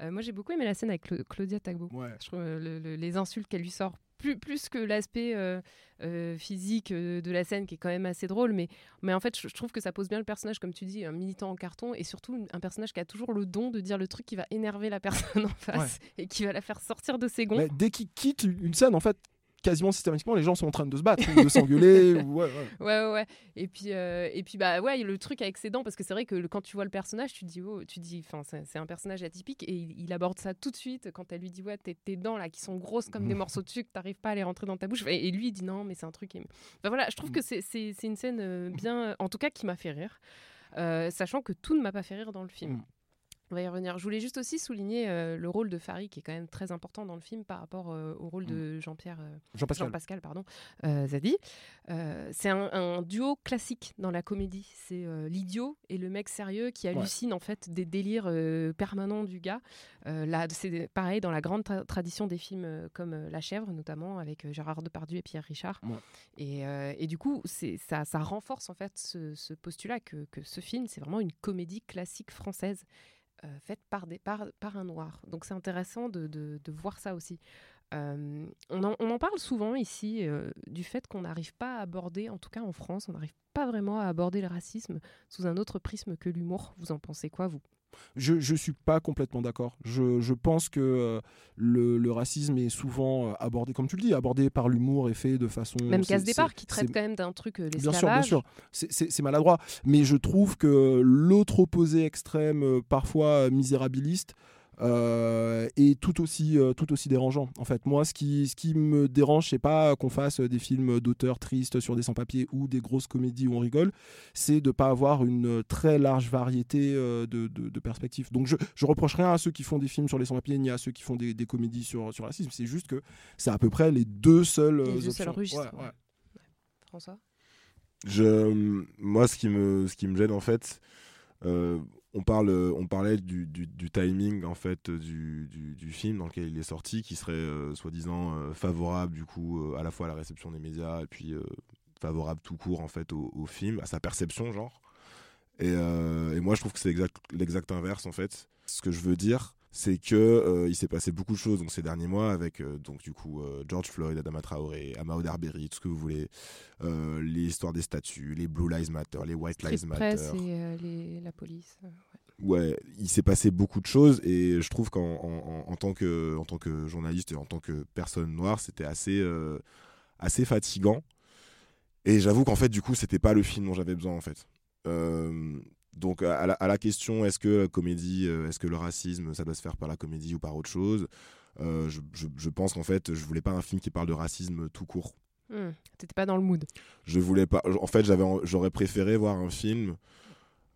Euh, moi j'ai beaucoup aimé la scène avec Cla- Claudia Tagbo. Ouais. Je trouve euh, le- le- les insultes qu'elle lui sort, plus, plus que l'aspect euh, euh, physique euh, de la scène qui est quand même assez drôle, mais, mais en fait je, je trouve que ça pose bien le personnage, comme tu dis, un militant en carton et surtout un personnage qui a toujours le don de dire le truc qui va énerver la personne en face et qui va la faire sortir de ses gonds. Mais dès qu'il quitte une scène, en fait, quasiment systématiquement, les gens sont en train de se battre, ou de s'engueuler. ou- ouais, ouais. Ouais. Et puis, euh, et puis bah ouais, le truc avec ses dents, parce que c'est vrai que le- quand tu vois le personnage, tu te dis, oh, tu te dis, enfin, c'est un personnage atypique, et il, il aborde ça tout de suite quand elle lui dit, ouais, tes, tes dents là qui sont grosses comme des morceaux de sucre, t'arrives pas à les rentrer dans ta bouche. Et, et lui, il dit non, mais c'est un truc. et- Enfin voilà, je trouve que c'est- une scène euh, bien, en tout cas, qui m'a fait rire, euh, sachant que tout ne m'a pas fait rire dans le film. Mm. On va y revenir. Je voulais juste aussi souligner euh, le rôle de Farid, qui est quand même très important dans le film par rapport euh, au rôle de Jean-Pierre. euh, Jean-Pascal. Jean-Pascal, pardon, euh, Zadi. C'est un, un duo classique dans la comédie. C'est l'idiot et le mec sérieux qui hallucine en fait des délires permanents du gars. Là, c'est pareil dans la grande tra- tradition des films comme La Chèvre, notamment avec Gérard Depardieu et Pierre Richard. Ouais. Et, et du coup, c'est ça, ça renforce en fait ce, ce postulat que, que ce film, c'est vraiment une comédie classique française euh, faite par, des, un noir. Donc c'est intéressant de, voir ça aussi. Euh, on, en, on, en, parle souvent ici euh, du fait qu'on n'arrive pas à aborder, en tout cas en France, on n'arrive pas vraiment à aborder le racisme sous un autre prisme que l'humour. Vous en pensez quoi, vous? Je ne suis pas complètement d'accord. Je, je, pense que euh, le, le, racisme est souvent euh, abordé, comme tu le dis, abordé par l'humour et fait de façon... Même casse départ, qui traite quand même d'un truc, euh, Bien sûr, bien sûr. C'est maladroit. Mais je trouve que l'autre opposé extrême, parfois misérabiliste, euh, et tout aussi, euh, tout aussi dérangeant. En fait, moi, ce qui, ce qui me dérange, c'est pas qu'on fasse des films d'auteurs tristes sur des sans-papiers ou des grosses comédies où on rigole, c'est de pas avoir une très large variété euh, de, de, perspectives. Donc, je, je reproche rien à ceux qui font des films sur les sans-papiers ni à ceux qui font des, des comédies sur, sur le racisme. C'est juste que c'est à peu près les deux seuls. Les deux seuls registres. Ouais, ouais. François? Je, moi, ce qui me, ce qui me gêne en fait. Euh, on, parle, on parlait du, du, timing en fait du, du, film dans lequel il est sorti, qui serait euh, soi-disant euh, favorable du coup euh, à la fois à la réception des médias et puis favorable tout court en fait au, film, à sa perception genre. Et, et moi je trouve que c'est l'exact, l'exact inverse en fait. Ce que je veux dire, c'est que euh, il s'est passé beaucoup de choses donc ces derniers mois avec euh, donc du coup euh, George Floyd, Adama Traoré, Amao Darberry, tout ce que vous voulez, les histoires des statuts, les Blue Lives Matter, les White Lives Matter, et les, la police. Ouais. ouais il s'est passé beaucoup de choses et je trouve qu'en en, en, tant que en tant que journaliste et en tant que personne noire, c'était assez assez fatigant. Et j'avoue qu'en fait du coup c'était pas le film dont j'avais besoin en fait. Donc à la, à la question est-ce que la comédie, euh, est-ce que le racisme, ça doit se faire par la comédie ou par autre chose euh, je, je, je, pense qu'en fait, je voulais pas un film qui parle de racisme tout court. Mmh, T'étais pas dans le mood. Je voulais pas. En fait, j'avais, j'aurais préféré voir un film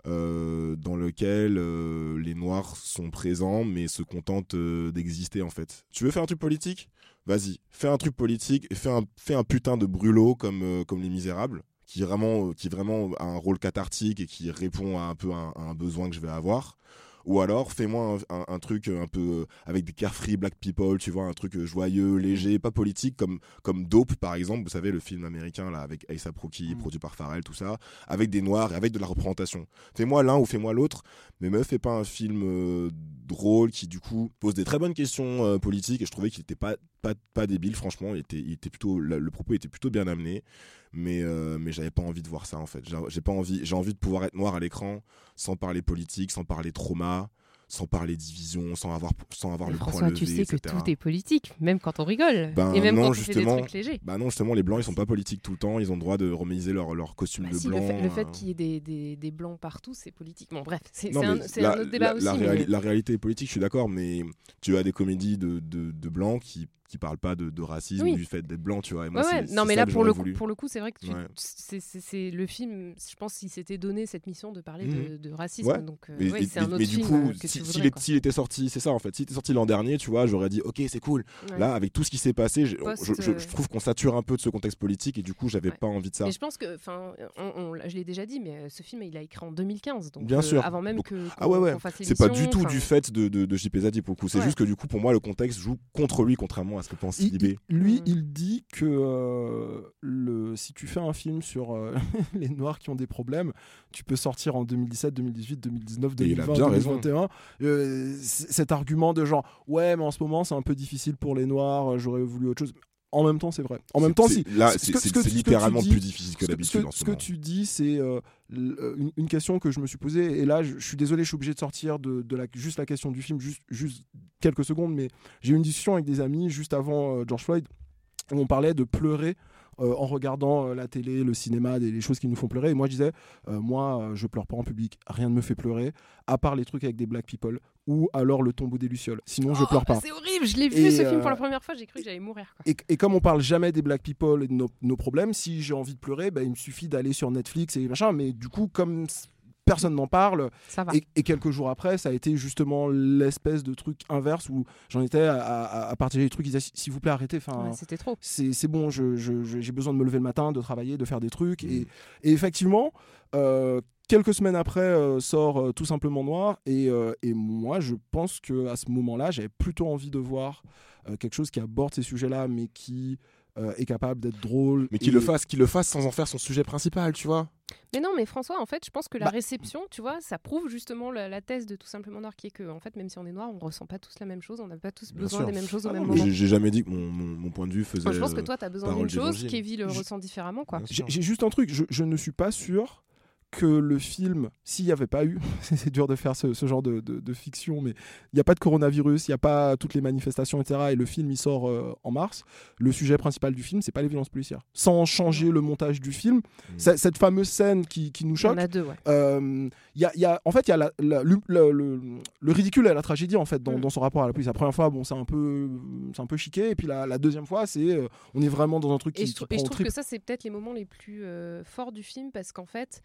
euh, dans lequel euh, les Noirs sont présents, mais se contentent euh, d'exister en fait. Tu veux faire un truc politique? Vas-y, fais un truc politique et fais un, fais un putain de brûlot comme, comme Les Misérables qui vraiment, qui vraiment a un rôle cathartique et qui répond à un peu un, à un besoin que je vais avoir. Ou alors, fais-moi un, un, un, truc un peu euh, avec des carefree black people, tu vois, un truc euh, joyeux, léger, pas politique, comme, comme Dope, par exemple, vous savez, le film américain, là, avec A$AP Rocky, mmh. produit par Pharrell, tout ça, avec des noirs et avec de la représentation. Fais-moi l'un ou fais-moi l'autre, mais me fais pas un film euh, drôle qui, du coup, pose des très bonnes questions euh, politiques, et je trouvais qu'il était pas, pas, pas débile, franchement, il était, il était plutôt, le, le propos était plutôt bien amené mais euh, mais j'avais pas envie de voir ça en fait j'ai pas envie j'ai envie de pouvoir être noir à l'écran sans parler politique sans parler trauma sans parler division, sans avoir, sans avoir Mais le François, point levé, tu sais etc. que tout est politique, même quand on rigole. Ben et même non, quand on fait des justement. trucs légers. Bah non, justement, les blancs, ils sont pas politiques tout le temps. Ils ont le droit de remaniser leur, leur costume Bah de si, blanc. le fait, euh. qu'il y ait des, des, des blancs partout, c'est politique. Bon, bref, c'est un, autre débat la- aussi. la mais- réali- la réalité est politique, je suis d'accord, mais tu as des comédies de, de, de blancs qui qui parlent pas de, de racisme Oui. du fait d'être blanc, tu vois. Et moi, Ouais, ouais. Non, mais là, pour le, coup, pour le coup, c'est vrai que tu- Ouais. c'est le film. Je pense s'il s'était donné cette mission de parler de, de racisme. Donc, euh, Mais, et- c'est un autre mais du coup, euh, si- s'il s'il était sorti, c'est ça en fait. S'il était sorti l'an dernier, tu vois, j'aurais dit ok, c'est cool. Là, avec tout ce qui s'est passé, je, je- euh, je trouve qu'on sature un peu de ce contexte politique et du coup, j'avais pas envie de ça. Mais je pense que, enfin, je l'ai déjà dit, mais ce film, il a écrit en 2015, donc Bien sûr. avant même que Ah ouais, ouais. C'est pas du tout du fait de, JP Zadi pour le coup. C'est juste que du coup, pour moi, le contexte joue contre lui, contrairement à ce que pense Il- Libé. il- lui, Mm. il dit que euh, le, si tu fais un film sur euh, les Noirs qui ont des problèmes, tu peux sortir en 2017, 2018, 2019, Et il a 2020, bien raison. 2021. Euh, c- cet argument de genre, ouais, mais en ce moment, c'est un peu difficile pour les Noirs, euh, j'aurais voulu autre chose. En même temps, c'est vrai. En même temps, si. là, ce c'est littéralement plus difficile que d'habitude ce que- tu dis, c'est euh, une, question que je me suis posée. Et là, je, suis désolé, je suis obligé de sortir de, de la, juste la question du film, juste, juste quelques secondes. Mais j'ai eu une discussion avec des amis juste avant euh, George Floyd où on parlait de pleurer. Euh, en regardant euh, la télé, le cinéma, des, les choses qui nous font pleurer. Et moi, je disais, euh, moi, je pleure pas en public. Rien ne me fait pleurer, à part les trucs avec des black people ou alors le tombeau des lucioles. Sinon, je Oh, pleure pas. C'est horrible, je l'ai vu Et, ce film pour la première fois, j'ai cru que j'allais mourir. Quoi. Et, et comme on parle jamais des black people et de nos, nos problèmes, si j'ai envie de pleurer, bah, il me suffit d'aller sur Netflix et machin. Mais du coup, comme personne n'en parle, Ça va. et, et quelques jours après, ça a été justement l'espèce de truc inverse où j'en étais à, à- à partager des trucs. Ils disaient, s'il vous plaît, arrêtez. Enfin, Ouais, C'était trop. c'est c'est bon, je- je- je- j'ai besoin de me lever le matin, de travailler, de faire des trucs. Et, et effectivement, euh, quelques semaines après euh, sort euh, Tout simplement Noir. Et, euh, et moi, je pense que à ce moment-là, j'avais plutôt envie de voir euh, quelque chose qui aborde ces sujets-là, mais qui euh, est capable d'être drôle. Mais qu'il et- le fasse, qu'il le fasse sans en faire son sujet principal, tu vois. Mais non, mais François, en fait, je pense que la Bah- réception, tu vois, ça prouve justement la, la thèse de tout simplement noir qui est que, en fait, même si on est noir, on ressent pas tous la même chose, on n'a pas tous Bien besoin sûr. des mêmes choses au Ah même non, mais moment. j'ai- jamais dit que mon, mon- mon point de vue faisait. Enfin, je pense que euh, toi, tu as besoin parole d'une chose. Kevin le Je- ressent différemment, quoi. J'ai juste un truc, je, je ne suis pas sûr que le film, s'il n'y avait pas eu, c'est dur de faire ce, ce genre de, de- de fiction, mais il n'y a pas de coronavirus, il n'y a pas toutes les manifestations, etc. Et le film, il sort euh, en mars. Le sujet principal du film, c'est pas les violences policières. Sans changer le montage du film, c'est- cette fameuse scène qui, qui nous Il y en choque, a deux, ouais. euh, il y a, il y a- en fait, il y a la- la- le, le- le- le ridicule et la tragédie en fait dans, Mm. dans son rapport à la police. La première fois, bon, c'est un peu, c'est un peu chiqué, et puis la, la deuxième fois, c'est, euh, on est vraiment dans un truc qui, Et je, qui et je trouve trip. que ça, c'est peut-être les moments les plus euh, forts du film parce qu'en fait,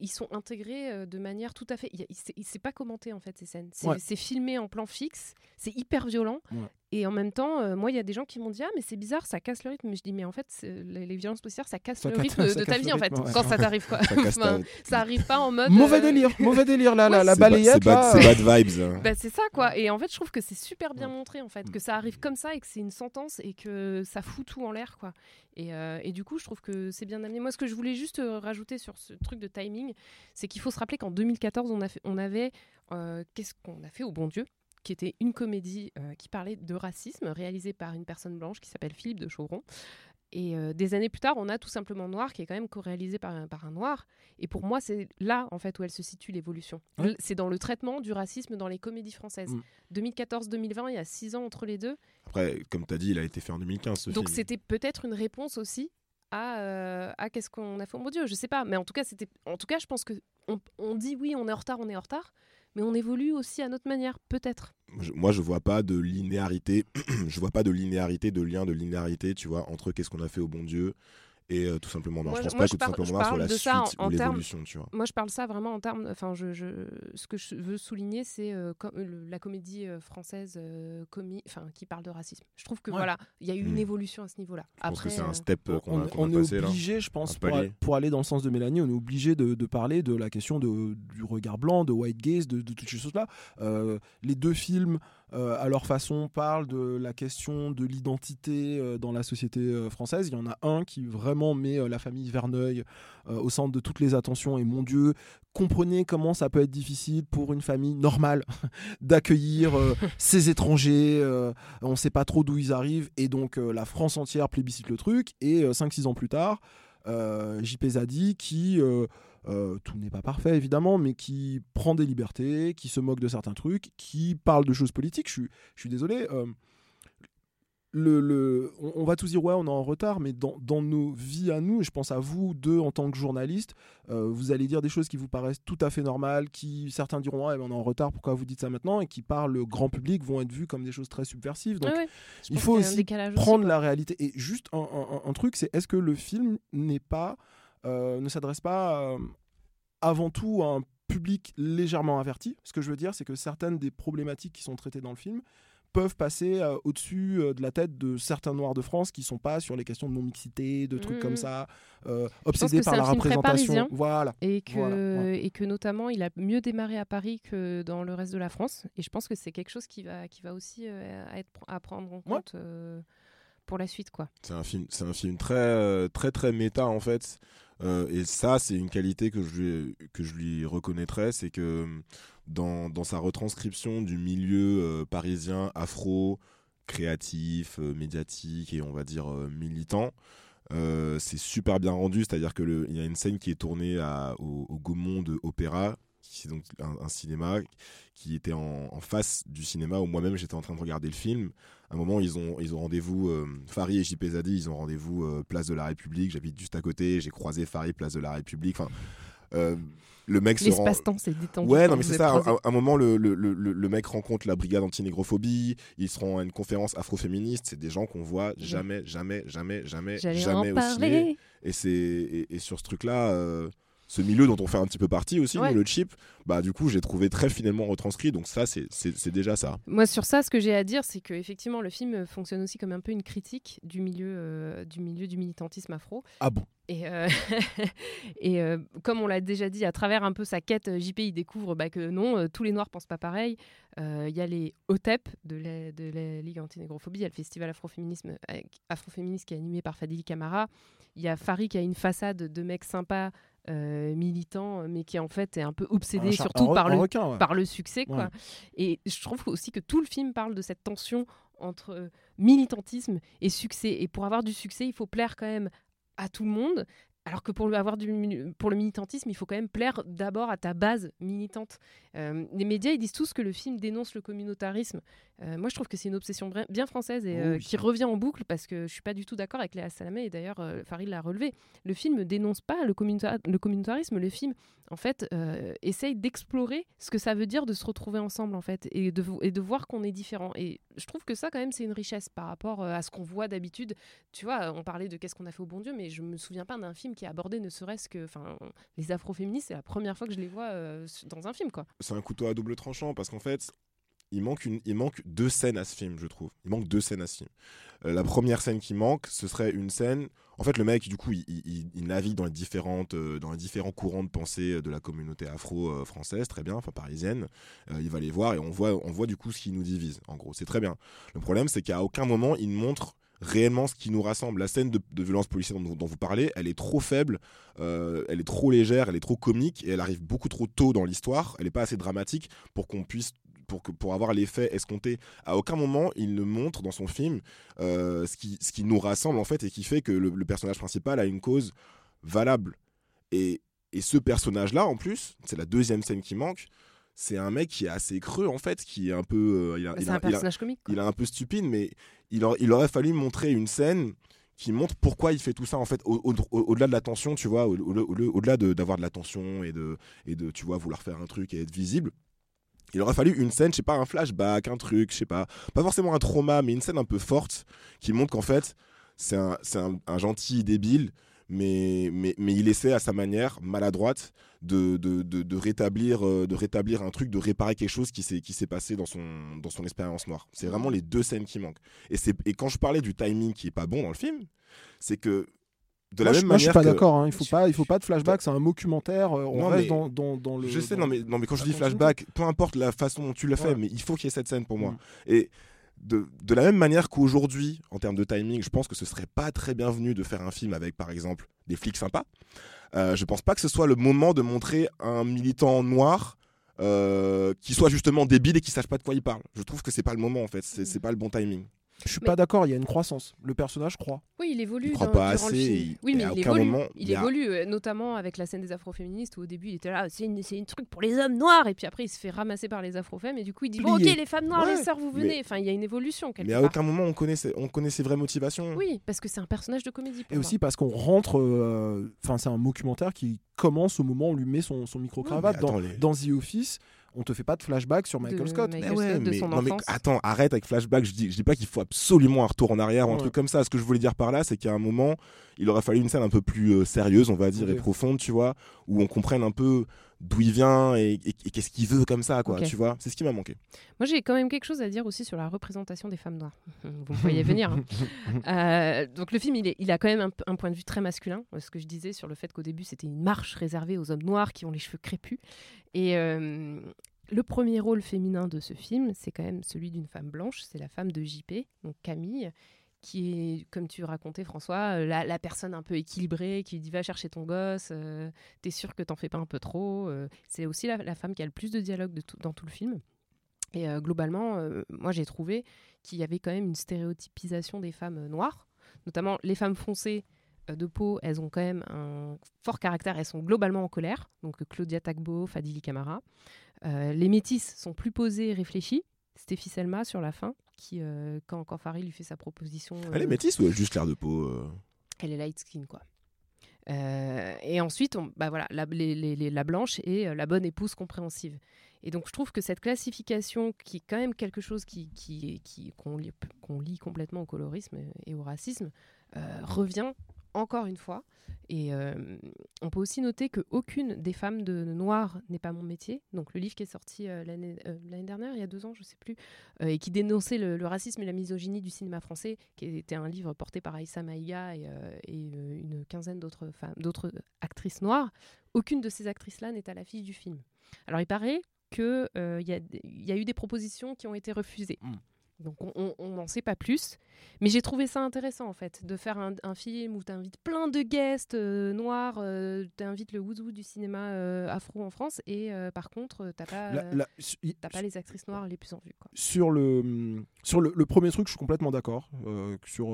ils sont intégrés euh, de manière tout à fait. il il s'est- Il s'est pas commenté en fait ces scènes. C'est Ouais. filmé en plan fixe, c'est hyper violent. Ouais. Et en même temps, euh, moi, il y a des gens qui m'ont dit Ah, mais c'est bizarre, ça casse le rythme. Mais je dis Mais en fait, les, les violences policières, ça casse Ça le rythme de ta vie en fait, ouais. quand ça t'arrive quoi. Ça Enfin, ça arrive pas en mode. Mauvais euh, délire, mauvais délire là, la, Ouais, la C'est ba- balayette c'est bad, là. c'est bad vibes. hein. Bah, c'est ça quoi. Et en fait, je trouve que c'est super bien montré en fait, que ça arrive comme ça et que c'est une sentence et que ça fout tout en l'air quoi. Et, euh, et du coup, je trouve que c'est bien amené. Moi, ce que je voulais juste rajouter sur ce truc de timing, c'est qu'il faut se rappeler qu'en 2014, on, a fait- on avait euh, qu'est-ce qu'on a fait au bon Dieu? Qui était une comédie euh, qui parlait de racisme, réalisée par une personne blanche qui s'appelle Philippe de Chauvron. Et euh, des années plus tard, on a tout simplement Noir, qui est quand même co-réalisé par, un- par un Noir. Et pour moi, c'est là, en fait, où elle se situe, l'évolution. C'est dans le traitement du racisme dans les comédies françaises. Mm. 2014-2020, il y a six ans entre les deux. Après, comme tu as dit, il a été fait en 2015 ce Donc c'était peut-être une réponse aussi à, euh, à qu'est-ce qu'on a fait au bon Dieu. Je sais pas. Mais en tout cas, c'était, en tout cas je pense que on, on dit oui, on est en retard, on est en retard. Mais on évolue aussi à notre manière, peut-être. Moi je vois pas de linéarité je vois pas de linéarité de lien de linéarité tu vois entre qu'est-ce qu'on a fait au bon dieu et euh, tout simplement noir Moi, je pense moi, pas je que tout parle- simplement parle la de suite ça en- en ou l'évolution tu vois Moi, je parle ça vraiment en termes. Enfin, je, je- ce que je veux souligner, c'est euh, com- la comédie euh, française euh, comi- enfin, qui parle de racisme. Je trouve que Ouais. voilà, il y a eu une Mm. évolution à ce niveau-là. je pense que Après, c'est un euh, step euh, qu'on on, a, qu'on on a est passé là obligé, je pense, pour, pour aller dans le sens de Mélanie, on est obligé de, de parler de la question de, du regard blanc, de white gaze, de, de toutes ces choses-là. Euh, les deux films, euh, à leur façon, parlent de la question de l'identité euh, dans la société euh, française. Il y en a un qui vraiment met la famille Verneuil au centre de toutes les attentions. Et mon Dieu, comprenez comment ça peut être difficile pour une famille normale d'accueillir ces étrangers. on ne sait pas trop d'où ils arrivent. Et donc la France entière plébiscite le truc. Et 5-6 ans plus tard, JP Zadi qui... euh, tout n'est pas parfait évidemment, mais qui prend des libertés, qui se moque de certains trucs, qui parle de choses politiques. Je suis, je suis désolé. euh, le, le- on, on va tous dire ouais on est en retard mais dans, dans nos vies à nous je pense à vous deux en tant que journalistes euh, vous allez dire des choses qui vous paraissent tout à fait normales qui certains diront ouais mais on est en retard pourquoi vous dites ça maintenant? Et qui par le grand public vont être vues comme des choses très subversives donc ouais. Il faut aussi prendre la réalité. Et juste un, un- un truc, c'est est-ce que le film n'est pas, ne s'adresse pas euh, avant tout à un public légèrement averti Ce que je veux dire, c'est que certaines des problématiques qui sont traitées dans le film peuvent passer euh, au-dessus euh, de la tête de certains noirs de France qui sont pas sur les questions de non-mixité, de trucs comme ça, euh, pense obsédés que par la représentation. Voilà. Et que, Voilà, ouais. et que notamment, il a mieux démarré à Paris que dans le reste de la France. Et je pense que c'est quelque chose qui va, qui va aussi euh, être, à prendre en Ouais. compte euh, pour la suite. quoi. c'est un film c'est un film très euh, très très méta en fait Euh, et ça c'est une qualité que je lui que reconnaîtrais c'est que dans, dans sa retranscription du milieu euh, parisien afro créatif euh, médiatique et on va dire militant c'est super bien rendu. C'est à dire que le- il y a une scène qui est tournée au, au Gaumont de Opéra qui est donc un, cinéma qui était en face du cinéma où moi-même j'étais en train de regarder le film à un moment, ils ont, ils ont rendez-vous, euh, Fari et JP Zadi, ils ont rendez-vous euh, place de la République. J'habite juste à côté, j'ai croisé Fari, place de la République. Enfin, euh, le mec se rend. L'espace-temps, c'est détendu. Ouais, non, mais c'est ça. À un moment, le, le, le, le mec rencontre la brigade antinégrophobie. Ils seront à une conférence afroféministe. C'est des gens qu'on voit jamais, jamais, jamais, jamais, jamais en au ciné. Et, c'est, et, et sur ce truc-là, euh, ce milieu dont on fait un petit peu partie aussi, Ouais. nous, le chip, bah, du coup, j'ai trouvé très finement retranscrit. Donc, ça, c'est, déjà ça. Moi, sur ça, ce que j'ai à dire, c'est que effectivement, le film fonctionne aussi comme un peu une critique du milieu, euh, du milieu du militantisme afro. Ah bon? Et, euh, et euh, comme on l'a déjà dit, à travers un peu sa quête, euh, JP, il découvre bah, que non, euh, tous les Noirs pensent pas pareil. Euh, Il y a les OTEP de la, de la Ligue antinégrophobie, il y a le festival afroféminisme, euh, afroféministe qui est animé par Fadili Camara. Il y a Farid qui a une façade de mec sympa euh, militant, mais qui en fait est un peu obsédé Un surtout par le, requin, ouais. par le succès. Quoi. Ouais. Et je trouve aussi que tout le film parle de cette tension entre euh, militantisme et succès. Et pour avoir du succès, il faut plaire quand même à tout le monde. Alors que pour le, avoir du, mili- pour le militantisme, il faut quand même plaire d'abord à ta base militante. Euh, les médias, ils disent tous que le film dénonce le communautarisme. Euh, moi, je trouve que c'est une obsession bien française et euh, Oui. qui revient en boucle parce que je suis pas du tout d'accord avec Léa Salamé. Et d'ailleurs, euh, Farid l'a relevé. Le film ne dénonce pas le, communauta- le communautarisme. Le film, en fait, euh, essaye d'explorer ce que ça veut dire de se retrouver ensemble, en fait, et de, et de voir qu'on est différent. Et je trouve que ça, quand même, c'est une richesse par rapport euh, à ce qu'on voit d'habitude. Tu vois, on parlait de qu'est-ce qu'on a fait au bon Dieu, mais je me souviens pas d'un film qui a abordé ne serait-ce que, enfin, les afroféministes. C'est la première fois que je les vois euh, dans un film, quoi. c'est un couteau à double tranchant parce qu'en fait, il manque, une, il manque deux scènes à ce film, je trouve. Il manque deux scènes à ce film. Euh, la première scène qui manque, ce serait une scène. En fait, le mec, du coup, il, navigue dans les, différentes, euh, dans les différents courants de pensée de la communauté afro-française, très bien, enfin parisienne. Il va les voir et on voit, on voit du coup ce qui nous divise, en gros. C'est très bien. Le problème, c'est qu'à aucun moment, il montre réellement ce qui nous rassemble. La scène de, violence policière dont, dont vous parlez, elle est trop faible, euh, elle est trop légère, elle est trop comique et elle arrive beaucoup trop tôt dans l'histoire. Elle n'est pas assez dramatique pour qu'on puisse pour, que, pour avoir l'effet escompté. À aucun moment, il ne montre dans son film euh, ce, qui, ce qui nous rassemble en fait et qui fait que le, le personnage principal a une cause valable. Et, et ce personnage-là, en plus, c'est la deuxième scène qui manque. C'est un mec qui est assez creux en fait, qui est un peu, euh, il a- Bah, il c'est a- un il a- personnage comique. quoi. il est un peu stupide, mais il, aur- il aurait fallu montrer une scène qui montre pourquoi il fait tout ça en fait au- au- au- au-delà de la tension tu vois au- au- au- au-delà de- d'avoir de la tension et de et de tu vois vouloir faire un truc et être visible il aurait fallu une scène je sais pas un flashback un truc je sais pas pas forcément un trauma mais une scène un peu forte qui montre qu'en fait c'est un, c'est un, un gentil débile mais, mais, mais il essaie à sa manière maladroite de, de, de, de rétablir, euh, de rétablir un truc, de réparer quelque chose qui s'est passé dans son, dans son expérience noire. C'est vraiment les deux scènes qui manquent. Et, et quand je parlais du timing qui est pas bon dans le film, c'est que de la moi, je- même moi, je suis manière pas que- d'accord. hein. Il faut pas, il faut pas de flashback. C'est un documentaire. euh, On Non, reste mais- dans, dans, dans le. Je sais, dans- non mais, non, mais quand je dis flashback, peu importe la façon dont tu le fais, Ouais. mais il faut qu'il y ait cette scène pour moi. Mm. Et de, la même manière qu'aujourd'hui, en termes de timing, je pense que ce serait pas très bienvenu de faire un film avec, par exemple, des flics sympas. Euh, je pense pas que ce soit le moment de montrer un militant noir euh, qui soit justement débile et qui sache pas de quoi il parle. Je trouve que c'est pas le moment en fait, c'est pas le bon timing. Je suis Mais- pas d'accord. Il y a une croissance. Le personnage croit. Oui, il évolue. Il croit dans- pas assez, oui, mais à il aucun évolue. moment, il a- évolue, euh, notamment avec la scène des afroféministes où au début il était là, c'est une, c'est une truc pour les hommes noirs, et puis après il se fait ramasser par les afrofemmes, et du coup il dit bon, ok, les femmes noires, Ouais, les sœurs, vous mais- venez. Enfin, il y a une évolution quelque Mais à part. aucun moment on connaît ses, on connaît ses vraies motivations. Oui, parce que c'est un personnage de comédie. pour Et moi. aussi parce qu'on rentre. euh, Enfin, c'est un documentaire qui commence au moment où on lui met son, son micro cravate mais dans, les- dans The Office. On te fait pas de flashback sur Michael De Scott. Michael Mais ouais, Scott, de mais, son non, mais enfance. attends, arrête avec flashback. Je dis, je dis pas qu'il faut absolument un retour en arrière ou un truc comme ça. Ce que je voulais dire par là, c'est qu'à un moment, il aurait fallu une scène un peu plus euh, sérieuse, on va dire, et profonde, tu vois, où on comprenne un peu d'où il vient et, et- et qu'est-ce qu'il veut comme ça, quoi, tu vois. C'est ce qui m'a manqué. Moi, j'ai quand même quelque chose à dire aussi sur la représentation des femmes noires. Vous me voyez venir. hein. Euh, donc le film, il, est- il a quand même un, un point de vue très masculin. euh, Ce que je disais sur le fait qu'au début, c'était une marche réservée aux hommes noirs qui ont les cheveux crépus. Et euh, le premier rôle féminin de ce film, c'est quand même celui d'une femme blanche. C'est la femme de JP, donc Camille, qui est, comme tu racontais François, euh, la, la personne un peu équilibrée qui dit va chercher ton gosse, euh, t'es sûr que t'en fais pas un peu trop. euh. c'est aussi la, la femme qui a le plus de dialogue dans tout le film. Et globalement, moi j'ai trouvé qu'il y avait quand même une stéréotypisation des femmes noires, notamment les femmes foncées de peau, elles ont quand même un fort caractère, elles sont globalement en colère, donc Claudia Tagbo, Fadili Camara. Les métisses sont plus posées et réfléchies. Stéphie Selma sur la fin, qui, euh, quand, quand Farid lui fait sa proposition, Elle est euh, métisse ou elle a juste l'air de peau euh elle est light skin quoi. Et ensuite, on, bah voilà, la, les- les- les- la blanche et euh, la bonne épouse compréhensive. Et donc, je trouve que cette classification, qui est quand même quelque chose qui, qui, qui- qu'on, lit, qu'on lie complètement au colorisme et au racisme, revient encore une fois. Et euh, on peut aussi noter qu'aucune des femmes de noir n'est pas mon métier. Donc, le livre qui est sorti euh, l'année, euh, l'année dernière, il y a deux ans, je sais plus, et qui dénonçait le, racisme et la misogynie du cinéma français, qui était un livre porté par Aïssa Maïga et, une quinzaine d'autres femmes, d'autres actrices noires. Aucune de ces actrices-là n'est à l'affiche du film. Alors il paraît qu'il y, a- eu des propositions qui ont été refusées. Mm. Donc on n'en sait pas plus. Mais j'ai trouvé ça intéressant en fait, de faire un, un film où tu invites plein de guests euh, noirs, euh, tu invites le wouzou du cinéma euh, afro en France, et par contre, tu pas, La- la- t'as pas les actrices noires les plus en vue. Quoi. sur le sur le, le premier truc, je suis complètement d'accord. sur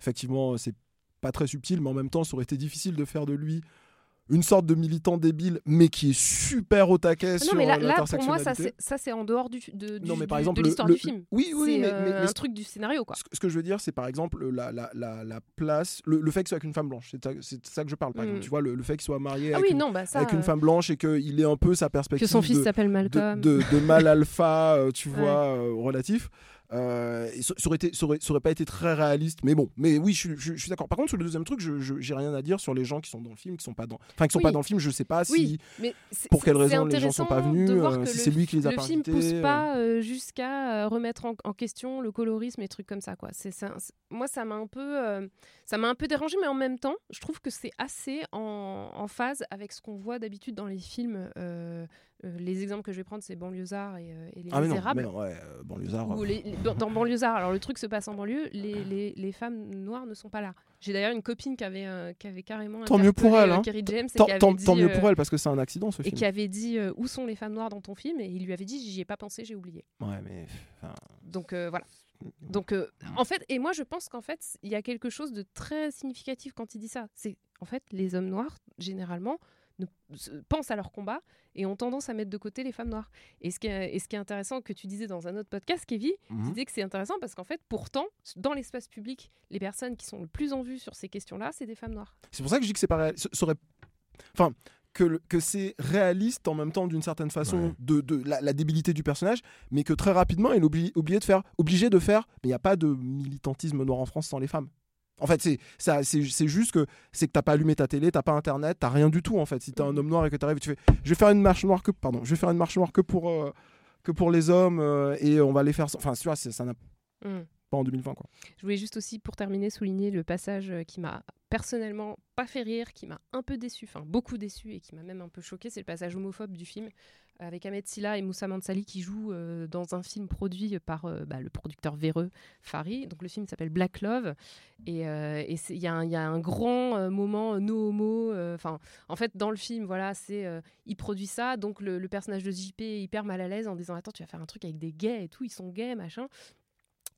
effectivement, c'est pas très subtil, mais en même temps, ça aurait été difficile de faire de lui une sorte de militant débile, mais qui est super au taquet sur non, mais là, euh, là, pour moi, ça c'est en dehors du, de, du- Non, mais par exemple, de l'histoire du film. Oui, oui, mais, euh, mais- mais un truc du scénario. Quoi. ce, que- ce que je veux dire, c'est par exemple la, la, la, la, place, le, le fait ce soit avec une femme blanche. C'est de ça- que je parle, par Mm. exemple. Tu vois, le, le fait qu'il soit marié Ah avec, oui, une, non, bah ça. avec une euh, femme blanche et qu'il ait un peu sa perspective que son fils s'appelle Malcolm. de, de mal alpha, euh, tu Ouais. vois, euh, relatif. Euh, ça, aurait été, ça, aurait, ça aurait pas été très réaliste, mais bon. Mais oui, je, je- je suis d'accord. Par contre, sur le deuxième truc, je j'ai rien à dire sur les gens qui sont dans le film, qui sont pas dans, enfin, qui sont Oui. pas dans le film. Je sais pas Oui, si mais pour quelles raisons les gens sont pas venus, euh, si c'est lui qui les a le film pousse euh. pas euh, jusqu'à remettre en, en question le colorisme et trucs comme ça quoi. C'est moi ça m'a un peu ça m'a un peu dérangé mais en même temps je trouve que c'est assez en, en phase avec ce qu'on voit d'habitude dans les films. Euh, les exemples que je vais prendre c'est Banlieusard et, euh, et Les ah mais non, mais non, ouais, euh, banlieusard. Ou les- les- dans, dans Banlieusard, alors le truc se passe en banlieue, les, les, femmes noires ne sont pas là. J'ai d'ailleurs une copine qui avait, qui avait carrément Tant mieux pour elle, hein. James et Tant, dit, tant mieux pour elle parce que c'est un accident ce et film. qui avait dit où sont les femmes noires dans ton film et il lui avait dit j'y ai pas pensé j'ai oublié Ouais, mais donc voilà donc euh, en fait et moi je pense qu'en fait il y a quelque chose de très significatif quand il dit ça c'est en fait les hommes noirs généralement ne, pensent à leur combat et ont tendance à mettre de côté les femmes noires et ce qui est, et ce qui est intéressant que tu disais dans un autre podcast Kevin tu mhm. disais que c'est intéressant parce qu'en fait pourtant dans l'espace public les personnes qui sont le plus en vue sur ces questions là c'est des femmes noires C'est pour ça que je dis que c'est ce- serait enfin que, le- que c'est réaliste en même temps d'une certaine façon Ouais. de, de la, la débilité du personnage, mais que très rapidement il est obli- obligé de faire, obligé de faire. Mais il n'y a pas de militantisme noir en France sans les femmes. En fait, c'est ça, c'est c'est juste que c'est que t'as pas allumé ta télé, t'as pas internet, t'as rien du tout en fait. Si t'es un homme noir et que t'arrives, tu fais, je vais faire une marche noire que, pardon, je vais faire une marche noire que pour euh, que pour les hommes euh, et on va les faire. Enfin, tu vois, ça n'a Mm. pas en 2020 quoi. Je voulais juste aussi, pour terminer, souligner le passage euh, qui m'a personnellement pas fait rire, qui m'a un peu déçu, enfin beaucoup déçu et qui m'a même un peu choqué. C'est le passage homophobe du film avec Ahmed Silla et Moussa Mansali qui jouent euh, dans un film produit par euh, bah, le producteur véreux Fari. Donc le film s'appelle Black Love et euh, il y, a un- grand moment no homo. en fait, dans le film, voilà, c'est il produit ça, donc le, le personnage de JP est hyper mal à l'aise en disant attends, tu vas faire un truc avec des gays et tout, ils sont gays, machin.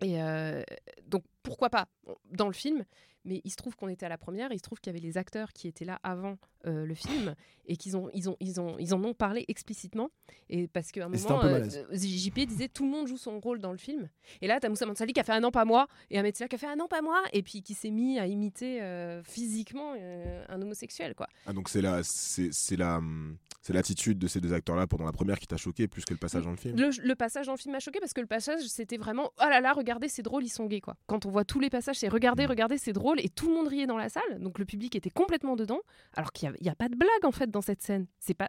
Et euh, donc pourquoi pas dans le film mais il se trouve qu'on était à la première, il se trouve qu'il y avait les acteurs qui étaient là avant euh, le film et qu'ils ont, ils ont, ils ont, ils en ont parlé explicitement. Et parce qu'à un Et un moment, peu euh, euh, JP disait tout le monde joue son rôle dans le film. Et là, t'as Moussa Mansali qui a fait un an pas moi et Ahmed Silla qui a fait un an pas moi et puis qui s'est mis à imiter euh, physiquement euh, un homosexuel quoi. Ah, donc c'est la, c'est, c'est la, hum, c'est l'attitude de ces deux acteurs-là pendant la première qui t'a choqué plus que le passage dans le film. Le, le passage dans le film m'a choqué parce que le passage c'était vraiment oh là là regardez c'est drôle ils sont gays quoi. Quand on voit tous les passages c'est regardez Mm. regardez c'est drôle et tout le monde riait dans la salle donc le public était complètement dedans alors qu'il n'y a, pas de blague en fait dans cette scène. C'est pas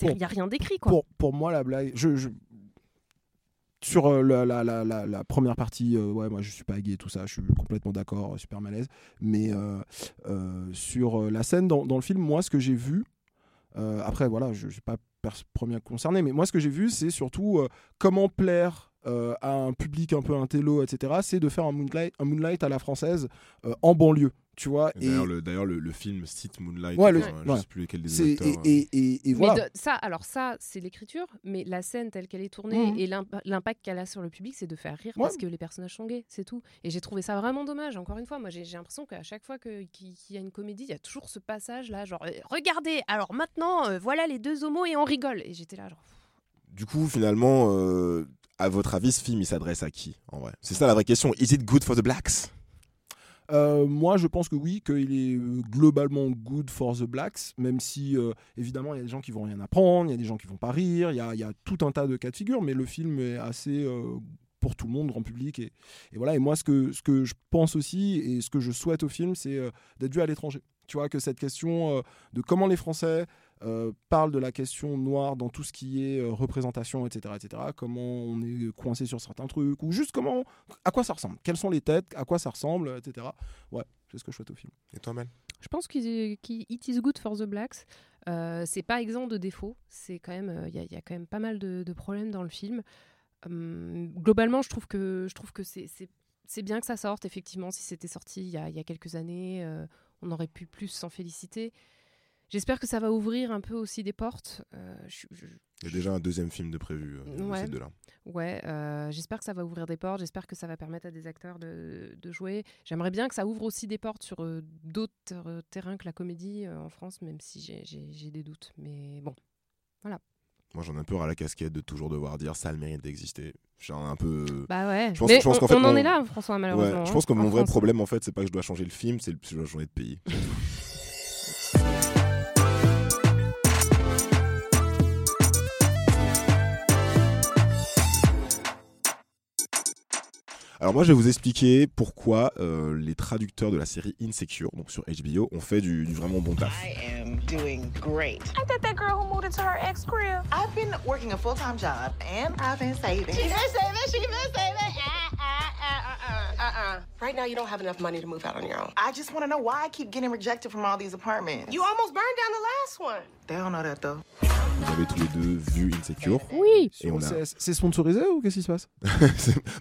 il Bon. y a rien d'écrit quoi. Pour, pour moi, la blague. Je, je- Sur euh, la, la, la, première partie, euh, ouais, moi je suis pas gay, tout ça, je suis complètement d'accord, euh, super malaise. Mais euh, euh, sur la scène dans, dans le film, moi ce que j'ai vu, après voilà, je ne suis pas premier concerné, mais moi ce que j'ai vu, c'est surtout euh, comment plaire euh, à un public un peu intello, etc. C'est de faire un moonlight, à la française euh, en banlieue, tu vois. Et D'ailleurs, le, d'ailleurs, le, le film cite Moonlight. Ouais, le- enfin, je ouais. sais plus lesquels des acteurs. et, euh. et, et, et Mais voilà. de- ça, alors ça, c'est l'écriture, mais la scène telle qu'elle est tournée Mhm. et l'imp- l'impact qu'elle a sur le public, c'est de faire rire Ouais. parce que les personnages sont gays, c'est tout. Et j'ai trouvé ça vraiment dommage. Encore une fois, moi, j'ai l'impression qu'à chaque fois qu'il y a une comédie, il y a toujours ce passage-là, genre, euh, regardez, alors maintenant, euh, voilà les deux homos et on rigole. Et j'étais là, genre, Du coup, finalement, euh, à votre avis, ce film, il s'adresse à qui en vrai? C'est ça la vraie question. Is it good for the blacks? Euh, moi, je pense que oui, qu'il est euh, globalement good for the blacks, même si euh, évidemment il y a des gens qui vont rien apprendre, il y a des gens qui vont pas rire, il y a, tout un tas de cas de figure, mais le film est assez pour tout le monde, grand public, et, voilà. Et moi, ce que ce que je pense aussi et ce que je souhaite au film, c'est d'être vu à l'étranger. Tu vois que cette question de comment les Français euh, parlent de la question noire dans tout ce qui est euh, représentation, etc., etc. Comment on est coincé sur certains trucs, ou juste comment, à quoi ça ressemble, quelles sont les têtes, à quoi ça ressemble, etc. Ouais, c'est ce que je souhaite au film. Et toi, Mel? Je pense qu'il It is good for the blacks. Euh, c'est pas exempt de défauts. C'est quand même, il y, a quand même pas mal de, de problèmes dans le film. Hum, globalement, je trouve que, je trouve que c'est, bien que ça sorte. Effectivement, si c'était sorti il y a, il y a quelques années, euh, on aurait pu plus s'en féliciter. J'espère que ça va ouvrir un peu aussi des portes. Euh, je- je- Il y a déjà un deuxième film de prévu euh, de Ouais. ces deux-là. Ouais, euh, j'espère que ça va ouvrir des portes, j'espère que ça va permettre à des acteurs de, de jouer. J'aimerais bien que ça ouvre aussi des portes sur euh, d'autres terrains que la comédie en France, même si j'ai- des doutes. Mais bon, Moi, j'en ai un peu à la casquette de toujours devoir dire ça a le mérite d'exister. J'ai un peu. bah ouais. Je pense- Mais je pense on, qu'en fait, on en mon- est là, François, malheureusement. Ouais, je hein, pense que en mon vrai France. problème, en fait, c'est pas que je dois changer le film, c'est que je dois changer de pays. Alors moi je vais vous expliquer pourquoi euh, les traducteurs de la série Insecure, donc sur HBO, ont fait du, du vraiment bon taf. I am doing great. Ain't that that girl who moved into her ex crib? I've been working a full time job and I've been saving. She been saving, she been saving. Uh. Right now, you don't have enough money to move out on your own. I just want to know why I keep getting rejected from all these apartments. You almost burned down the last one. They don't know that though. Vous avez tous les deux vu Insecure. Oui, Et on a... C'est sponsorisé ou qu'est-ce qui se passe?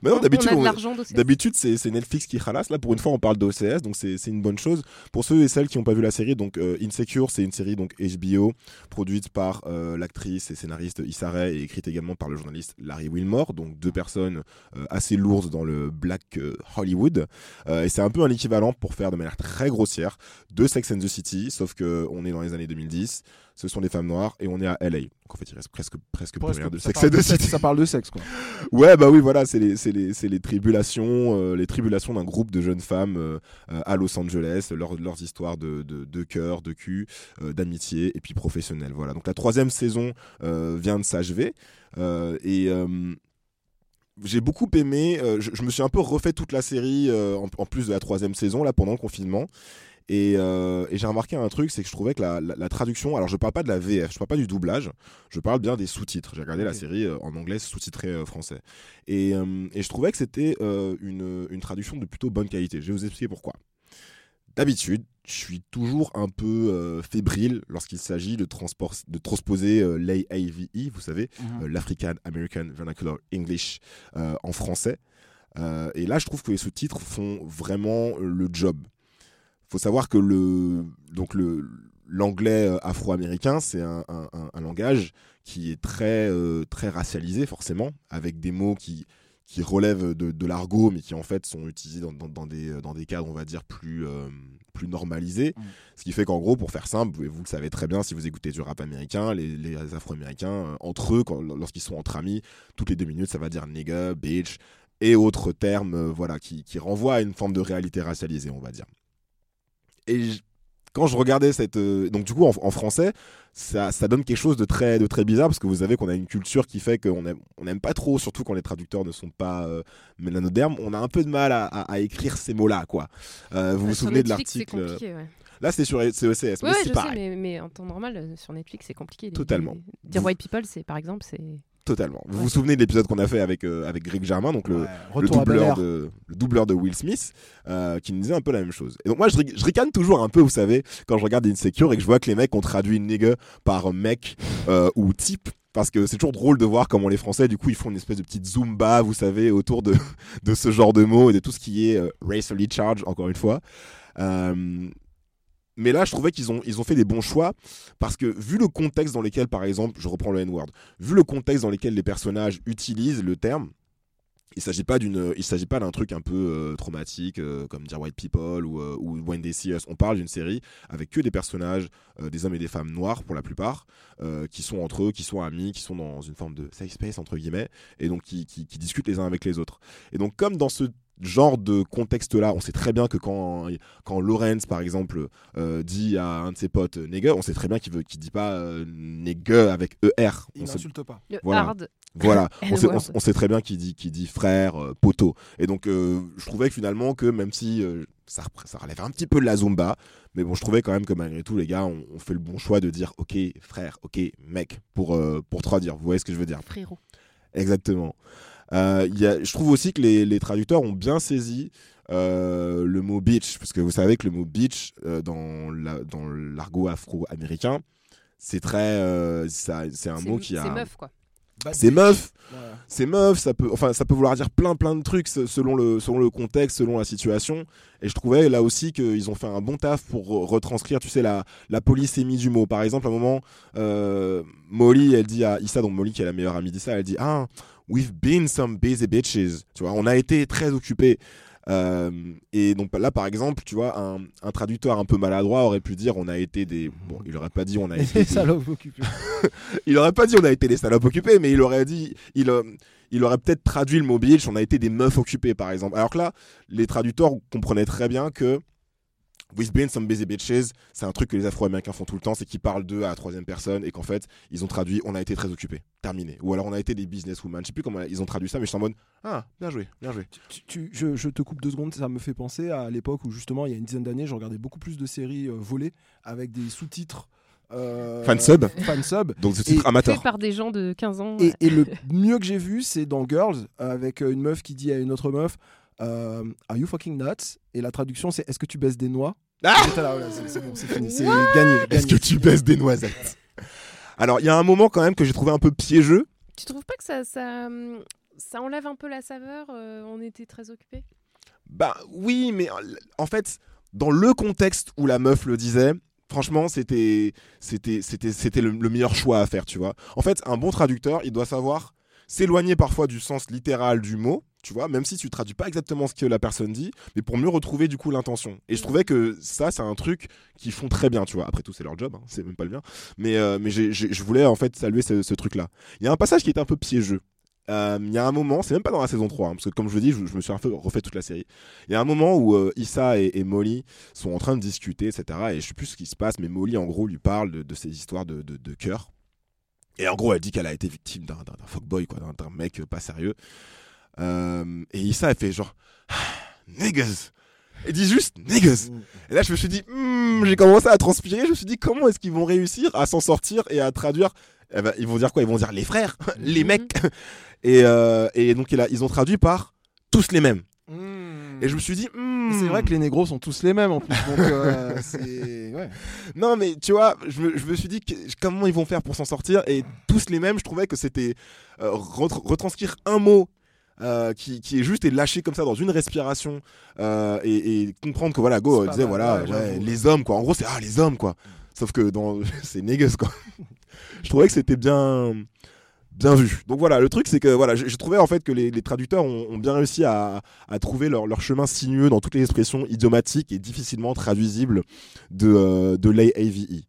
Mais non, on, on d'habitude, c'est Netflix qui ralasse. Là, pour une fois, on parle d'OCS, donc c'est une bonne chose. Pour ceux et celles qui n'ont pas vu la série, donc euh, Insecure, c'est une série donc HBO produite par euh, l'actrice et scénariste Issa Rae et écrite également par le journaliste Larry Wilmore, donc deux personnes euh, assez lourdes dans le black euh, Hollywood. Euh, et c'est un peu un équivalent pour faire de manière très grossière de Sex and the City, sauf que on est dans les années 2010. Ce sont des femmes noires et on est à LA. Donc en fait, il reste presque presque plus rien de Sex and the City. Ça parle de sexe, quoi. Ouais, bah oui, voilà, c'est les, c'est les, c'est les tribulations, euh, les tribulations d'un groupe de jeunes femmes euh, à Los Angeles, leur- leurs histoires de, de, de cœur, de cul, d'amitié et puis professionnelle. Voilà. Donc la troisième saison vient de s'achever et j'ai beaucoup aimé. euh, je, je me suis un peu refait toute la série euh, en, en plus de la troisième saison là pendant le confinement. Et, euh, et j'ai remarqué un truc, c'est que je trouvais que la, la- la traduction, alors je parle pas de la VF, je parle pas du doublage, je parle bien des sous-titres. J'ai regardé la série en anglais sous-titré français. Et, et je trouvais que c'était une, une traduction de plutôt bonne qualité. Je vais vous expliquer pourquoi. D'habitude, je suis toujours un peu euh, fébrile lorsqu'il s'agit de, transposer euh, l'AAVE, vous savez, euh, l'African American Vernacular English euh, en français. Et là, je trouve que les sous-titres font vraiment le job. faut savoir que le, donc le, l'anglais afro-américain, c'est un, un- un- un langage qui est très, très racialisé, forcément, avec des mots qui, qui relèvent de, de l'argot, mais qui en fait sont utilisés dans, dans- dans des, dans des cadres, on va dire, plus, euh, plus normalisés. Mm. Ce qui fait qu'en gros, pour faire simple, vous, vous le savez très bien si vous écoutez du rap américain, les, les afro-américains, euh, entre eux, lorsqu'ils sont entre amis, toutes les deux minutes, ça va dire nigga, bitch, et autres termes euh, voilà, qui, qui renvoient à une forme de réalité racialisée, on va dire. Et quand je regardais cette. euh, donc, du coup, en, en français, ça, ça donne quelque chose de très, de très bizarre parce que vous savez qu'on a une culture qui fait qu'on aime, on n'aime pas trop, surtout quand les traducteurs ne sont pas euh, mélanodermes, on a un peu de mal à, à- à écrire ces mots-là, quoi. Euh, vous vous sur souvenez de Netflix, l'article ouais. Là, c'est sur c'est ECS, mais Ouais, c'est sais, mais, mais en temps normal, euh, sur Netflix, c'est compliqué. Totalement. Dire Vous- White People, c'est par exemple, c'est. Totalement. Vous vous souvenez de l'épisode qu'on a fait avec, euh, avec Greg Germain, donc le, Ouais, doubleur, de, le doubleur de Will Smith, euh, qui nous disait un peu la même chose. Et donc moi, je, ricane toujours un peu, vous savez, quand je regarde Insecure et que je vois que les mecs ont traduit nigga par mec euh, ou type. Parce que c'est toujours drôle de voir comment les Français, du coup, ils font une espèce de petite zumba, vous savez, autour de, de ce genre de mots et de tout ce qui est racially charged, encore une fois. Euh, mais là, je trouvais qu'ils ont, ils ont fait des bons choix parce que vu le contexte dans lequel, par exemple, je reprends le N-word, vu le contexte dans lequel les personnages utilisent le terme, il s'agit s'agit pas d'un truc un peu euh, traumatique euh, comme dire White People ou, euh, ou When They See Us. On parle d'une série avec que des personnages, des hommes et des femmes noirs pour la plupart, qui sont entre eux, qui sont amis, qui sont dans une forme de safe space entre guillemets, et donc qui, qui discutent les uns avec les autres. Et donc comme dans ce genre de contexte-là, on sait très bien que quand, quand Lawrence, par exemple, euh, dit à un de ses potes euh, nigger, on sait très bien qu'il veut qu'il dit pas euh, nigger avec ER. Il n'insulte pas. Le Voilà. hard. voilà, on sait, on, N-word. sait- on sait très bien qu'il dit, qu'il dit frère, euh, poteau. Et donc, euh, je trouvais que finalement, que même si euh, ça, ça relève un petit peu de la Zumba, mais bon, je trouvais quand même que malgré tout, les gars, on, on fait le bon choix de dire ok, frère, ok, mec, pour, euh, pour traduire. Vous voyez ce que je veux dire? Frérot. Exactement. Euh, il y a, je trouve aussi que les, les traducteurs ont bien saisi euh, le mot bitch, parce que vous savez que le mot bitch euh, dans la- dans l'argot afro-américain, c'est très, euh, ça- c'est un C'est- mot qui a C'est meuf, quoi. C'est meuf, c'est meuf, ça peut, enfin, ça peut vouloir dire plein plein de trucs se- selon le, selon le contexte, selon la situation. Et je trouvais là aussi qu'ils ont fait un bon taf pour re- retranscrire, tu sais, la, la polysémie du mot. Par exemple, à un moment, euh, Molly, elle dit à Issa, donc Molly qui est la meilleure amie d'Issa, elle dit Ah, we've been some busy bitches. Tu vois, on a été très occupés. Euh, et donc là, par exemple, tu vois, un, un traducteur un peu maladroit aurait pu dire on a été des. Bon, il aurait pas dit on a été. Des- salopes occupées. il aurait pas dit on a été des salopes occupées, mais il aurait dit, il, euh, il aurait peut-être traduit le mot bitch, on a été des meufs occupées par exemple. Alors que là, les traducteurs comprenaient très bien que We've been some busy bitches, c'est un truc que les Afro-Américains font tout le temps, c'est qu'ils parlent d'eux à la troisième personne et qu'en fait, ils ont traduit on a été très occupés, terminé. Ou alors on a été des businesswomen, je sais plus comment ils ont traduit ça, mais je suis en mode ah, bien joué, bien joué. Tu- tu- je, je te coupe deux secondes, ça me fait penser à l'époque où justement il y a une dizaine d'années, je regardais beaucoup plus de séries euh, volées avec des sous-titres. Euh, Fansub. fansub. Donc c'est titre Et- amateur. Fait par des gens de 15 ans. Et, et le mieux que j'ai vu, c'est dans Girls, avec euh, une meuf qui dit à une autre meuf euh, Are you fucking nuts? Et la traduction, c'est Est-ce que tu baisses des noix? Ah voilà, c'est bon, c'est fini, c'est gagné. Est-ce que tu baisses des noisettes? Alors il y a un moment quand même que j'ai trouvé un peu piégeux. Tu trouves pas que ça, ça, hum, ça enlève un peu la saveur euh, On était très occupés? Bah oui, mais en fait, dans le contexte où la meuf le disait, franchement, c'était c'était c'était c'était le, le meilleur choix à faire, tu vois. En fait, un bon traducteur, il doit savoir s'éloigner parfois du sens littéral du mot, tu vois, même si tu traduis pas exactement ce que la personne dit, mais pour mieux retrouver du coup l'intention. Et je trouvais que ça, c'est un truc qu'ils font très bien, tu vois. Après tout, c'est leur job, hein, c'est même pas le mien. Mais euh, mais je voulais en fait saluer ce, ce truc-là. Il y a un passage qui est un peu piégeux. Euh, Il y a un moment, c'est même pas dans la saison 3, hein, parce que comme je vous dis, je, je me suis un peu refait toute la série. Il y a un moment où euh, Issa et, et Molly sont en train de discuter, etc. Et je sais plus ce qui se passe, mais Molly, en gros, lui parle de, de ces histoires de, de, de cœur. Et en gros, elle dit qu'elle a été victime d'un fuckboy, quoi, d'un- mec pas sérieux. Euh, et Issa, elle fait genre, niggas. Elle dit juste niggas. Et là, je me suis dit, Hmm, j'ai commencé à transpirer. Je me suis dit, comment est-ce qu'ils vont réussir à s'en sortir et à traduire Eh ben, Ils vont dire quoi? Ils vont dire les frères, les mecs. Et, euh, et donc, ils ont traduit par tous les mêmes. Et je me suis dit, hmm. C'est vrai que les négros sont tous les mêmes en plus. Donc, euh. Ouais. Non, mais tu vois, je me, je me suis dit que- comment ils vont faire pour s'en sortir? Et tous les mêmes, je trouvais que c'était euh, retr- retranscrire un mot. Euh, qui, qui est juste et lâché comme ça dans une respiration euh, et, et comprendre que voilà go euh, disait voilà ouais, ouais, j'avoue. les hommes quoi en gros c'est ah les hommes quoi sauf que dans c'est niggas quoi je trouvais que c'était bien bien vu donc voilà le truc c'est que voilà j'ai trouvé en fait que les, les traducteurs ont, ont bien réussi à, à trouver leur, leur chemin sinueux dans toutes les expressions idiomatiques et difficilement traduisibles de, euh, de l'AVE.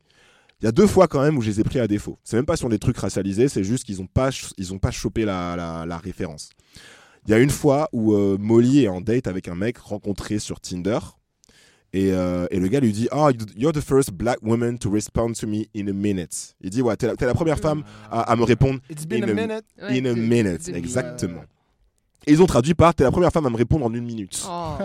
Il y a deux fois quand même où je les ai pris à défaut. C'est même pas sur des trucs racialisés, c'est juste qu'ils ont pas ch- ils ont pas chopé la, la, la référence. Il y a une fois où euh, Molly est en date avec un mec rencontré sur Tinder. Et, euh, et le gars lui dit Ah, you're the first black woman to respond to me in a minute. Il dit Ouais, t'es la, première femme à, à me répondre It's been in a minute. In a minute. Exactement. Et ils ont traduit par T'es la première femme à me répondre en une minute. Oh.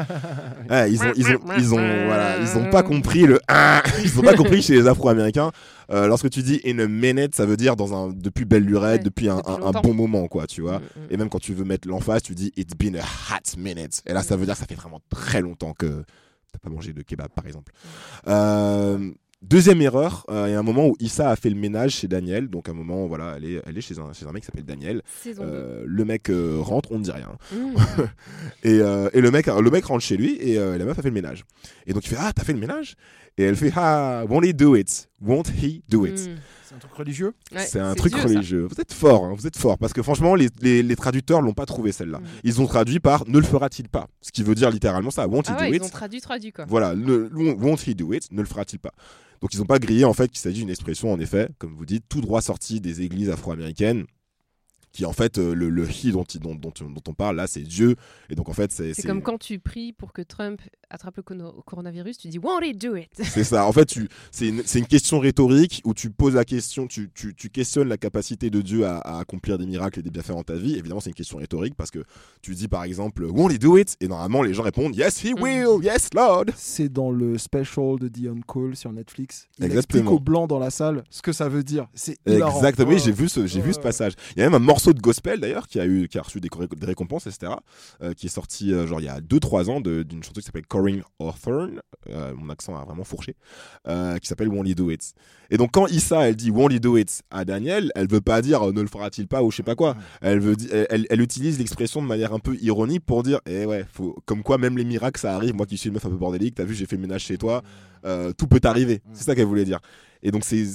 Ouais, ils ont, ils ont, ils ont, voilà, ils ont pas compris le, ils ont pas compris chez les Afro-Américains. Euh, lorsque tu dis in a minute, ça veut dire dans un, depuis belle lurette, Ouais, depuis un, depuis un- un longtemps. bon moment, quoi, tu vois. Mm, mm. Et même quand tu veux mettre l'emphase, tu dis it's been a hot minute. Et là, ça veut dire que ça fait vraiment très longtemps que t'as pas mangé de kebab, par exemple. Euh, Deuxième erreur, euh, il y a un moment où Issa a fait le ménage chez Daniel. Donc, à un moment, voilà, elle est, elle est chez, un, chez un mec qui s'appelle Daniel. Euh, le mec euh, rentre, on ne dit rien. Mmh. Et, et le, mec, le mec rentre chez lui et la meuf a fait le ménage. Et donc il fait Ah, t'as fait le ménage? Et elle fait Ah, won't he do it? Won't he do it? Mmh. C'est un truc religieux Ouais, C'est un truc Dieu, ça. religieux. Vous êtes fort, hein, vous êtes fort. Parce que franchement, les, les, les traducteurs l'ont pas trouvé celle-là. Mm. Ils ont traduit par Ne le fera-t-il pas Ce qui veut dire littéralement ça Won't he Ah do ouais, it ils ont traduit, traduit quoi. Voilà, won't he do it Ne le fera-t-il pas? Donc ils n'ont pas grillé en fait qu'il s'agit d'une expression en effet, comme vous dites, tout droit sortie des églises afro-américaines. Qui en fait, euh, le, le he dont, dont, dont, dont on parle là, c'est Dieu. Et donc en fait, c'est. C'est comme quand tu pries pour que Trump attrape le coronavirus, tu dis Won't he do it? C'est ça. En fait, tu, c'est une, c'est une question rhétorique où tu poses la question, tu, tu, tu questionnes la capacité de Dieu à, à accomplir des miracles et des bienfaits dans ta vie. Évidemment, c'est une question rhétorique parce que tu dis par exemple, won't he do it? Et normalement, les gens répondent, yes, he will, yes, Lord. C'est dans le special de The On Call sur Netflix. Il Exactement. explique aux blancs dans la salle ce que ça veut dire. C'est hilarant. Exactement. Oui, j'ai vu ce, j'ai vu ce Ouais. passage. Il y a même un morceau de gospel d'ailleurs qui a eu, qui a reçu des, récompenses, etc. euh, qui est sorti euh, genre il y a 2-3 ans de- d'une chanteuse qui s'appelle Corinne Hawthorne, euh, mon accent a vraiment fourché, euh, qui s'appelle Won't Do It. Et donc quand Issa elle dit Won't Do It à Daniel, elle veut pas dire euh, ne le fera-t-il pas ou je sais pas quoi. Elle veut elle, utilise l'expression de manière un peu ironique pour dire eh ouais, comme quoi même les miracles ça arrive. Moi qui suis une meuf un peu bordélique, t'as vu j'ai fait le ménage chez toi, tout peut arriver. C'est ça qu'elle voulait dire. Et donc c'est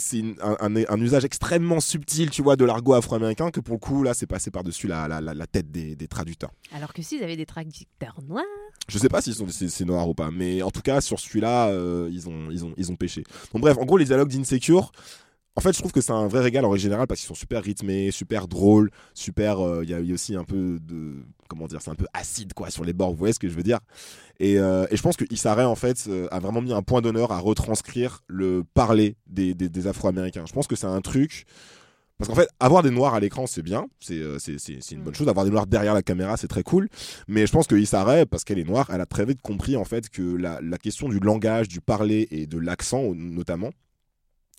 un, usage extrêmement subtil, tu vois, de l'argot afro-américain que pour le coup là c'est passé par-dessus la, tête des, des traducteurs. Alors que s'ils avaient des traducteurs noirs. Je sais pas sont c'est, noir ou pas, mais en tout cas sur celui-là euh, ils ont ils ont ils ont pêché. Donc bref, en gros les dialogues d'Insecure. En fait, je trouve que c'est un vrai régal en règle générale parce qu'ils sont super rythmés, super drôles, super. euh, Il y, a- aussi un peu de comment dire, c'est un peu acide quoi sur les bords. Vous voyez ce que je veux dire? Et, euh, et je pense que en fait a vraiment mis un point d'honneur à retranscrire le parler des, des Afro-Américains. Je pense que c'est un truc parce qu'en fait, avoir des noirs à l'écran, c'est bien, c'est euh, une bonne chose. Avoir des noirs derrière la caméra, c'est très cool. Mais je pense que Issa parce qu'elle est noire, elle a très vite compris en fait que la, la question du langage, du parler et de l'accent notamment,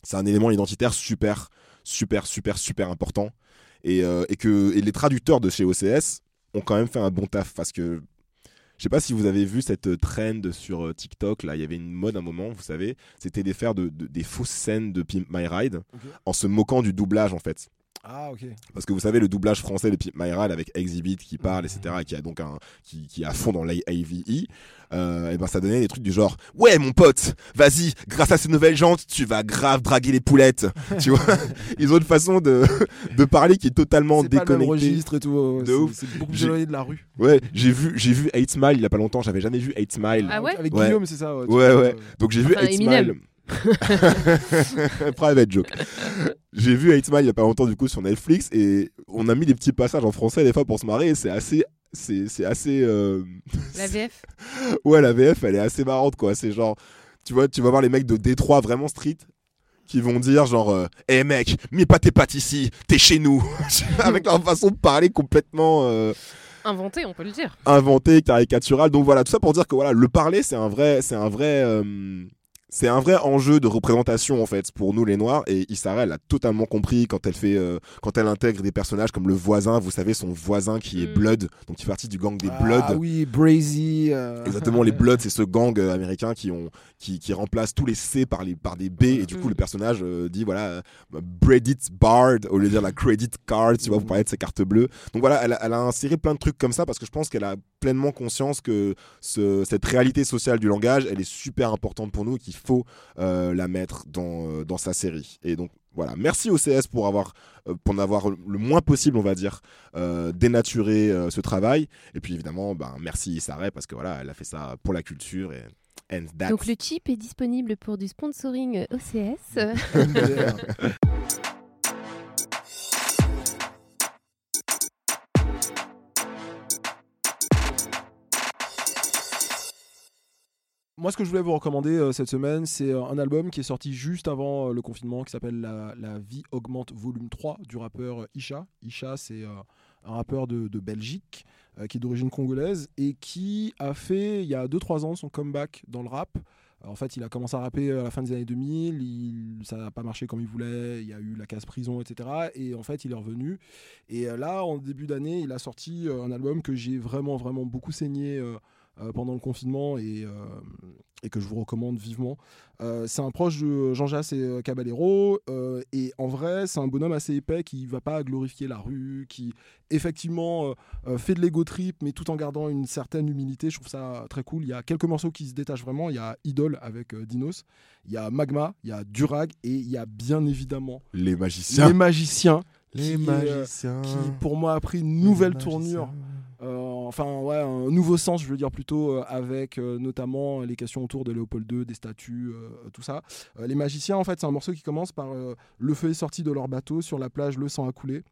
c'est un élément identitaire super, super, super, super important. Et, euh, et que et les traducteurs de chez OCS ont quand même fait un bon taf parce que sais pas si vous avez vu cette trend sur euh, TikTok là, il y avait une mode à un moment, vous savez, c'était de faire de, de- des fausses scènes de Pimp My Ride en se moquant du doublage en fait. Ah, ok. Parce que vous savez, le doublage français de Pimp My Ride avec Exhibit qui parle, etc., et qui a donc un, qui, qui est à fond dans l'AVE, euh, et ben ça donnait des trucs du genre, ouais, mon pote, vas-y, grâce à ces nouvelles jantes, tu vas grave draguer les poulettes. tu vois? Ils ont une façon de, de parler qui est totalement pas le même déconnectée. registre et tout. De c'est- ouf. C'est beaucoup plus éloigné de la rue. Ouais, j'ai vu, j'ai vu 8 Smile il y a pas longtemps, j'avais jamais vu 8 Smile. Ah ouais Avec Ouais. Guillaume, c'est ça. Ouais, Ouais, euh, Donc j'ai vu Enfin, 8 Eminem. Smile. Private joke. J'ai vu 8 Smile il y a pas longtemps du coup sur Netflix et on a mis des petits passages en français des fois pour se marrer et c'est assez c'est assez euh, La VF. ouais la VF elle est assez marrante quoi, c'est genre tu vois tu vas voir les mecs de Détroit vraiment street qui vont dire genre euh, Eh mec, mets pas tes pattes ici, t'es chez nous avec leur façon de parler complètement euh, Inventé, on peut le dire. inventé, caricatural. Donc voilà, tout ça pour dire que voilà, le parler, c'est un vrai, c'est un vrai, euh, c'est un vrai enjeu de représentation en fait pour nous les Noirs. Et Issa Rae, elle a totalement compris quand elle fait, euh, quand elle intègre des personnages comme le voisin. Vous savez, son voisin qui est Mm. Blood, donc qui fait partie du gang des Bloods. Ah oui, Brazy. euh, Exactement, les Bloods, c'est ce gang euh, américain qui ont qui, qui remplace tous les C par les par des B et du coup Mm. le personnage euh, dit voilà Breadit Bard au lieu de dire la credit card, tu vois, vous parlez de sa carte bleue. Donc voilà, elle a, elle a inséré plein de trucs comme ça parce que je pense qu'elle a pleinement conscience que ce- cette réalité sociale du langage, elle est super importante pour nous et qu'il faut euh, la mettre dans euh, dans sa série. Et donc voilà, merci au CS pour avoir euh, pour avoir le moins possible, on va dire, euh, dénaturé euh, ce travail. Et puis évidemment, ben, merci Issa Rae parce que voilà, elle a fait ça pour la culture et and that's- Donc le chip est disponible pour du sponsoring OCS. Moi, ce que je voulais vous recommander euh, cette semaine, c'est euh, un album qui est sorti juste avant euh, le confinement, qui s'appelle la, vie augmente volume 3 du rappeur Isha. Isha, c'est un rappeur de, Belgique qui est d'origine congolaise et qui a fait, il y a 2-3 ans, son comeback dans le rap. En fait, il a commencé à rapper à la fin des années 2000, il- ça n'a pas marché comme il voulait, il y a eu la case prison, etc. Et en fait, il est revenu. Et là, en début d'année, il a sorti un album que j'ai vraiment, vraiment beaucoup saigné pendant le confinement et, euh, et que je vous recommande vivement. Euh, c'est un proche de Jean Jass et euh, Caballero. euh, et en vrai, c'est un bonhomme assez épais qui va pas glorifier la rue, qui effectivement euh, euh, fait de l'ego trip, mais tout en gardant une certaine humilité. Je trouve ça très cool. Il y a quelques morceaux qui se détachent vraiment. Il y a Idol avec euh, Dinos, il y a Magma, il y a Durag et il y a bien évidemment les magiciens. Les Magiciens. Les qui, euh, magiciens. qui pour moi a pris une nouvelle tournure. Euh, enfin, ouais, un nouveau sens, je veux dire plutôt, euh, avec euh, notamment les questions autour de Léopold II, des statues, euh, tout ça. Euh, les magiciens, en fait, c'est un morceau qui commence par euh, le feu est sorti de leur bateau, sur la plage, le sang a coulé.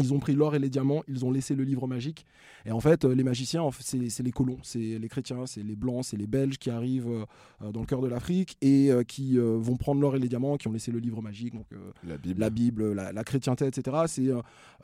Ils ont pris l'or et les diamants, ils ont laissé le livre magique. Et en fait, euh, les magiciens, c'est les colons, c'est les chrétiens, c'est les blancs, c'est les belges qui arrivent euh, euh, dans le cœur de l'Afrique et qui vont prendre l'or et les diamants, qui ont laissé le livre magique, donc La Bible. la Bible, la, la chrétienté, etc. C'est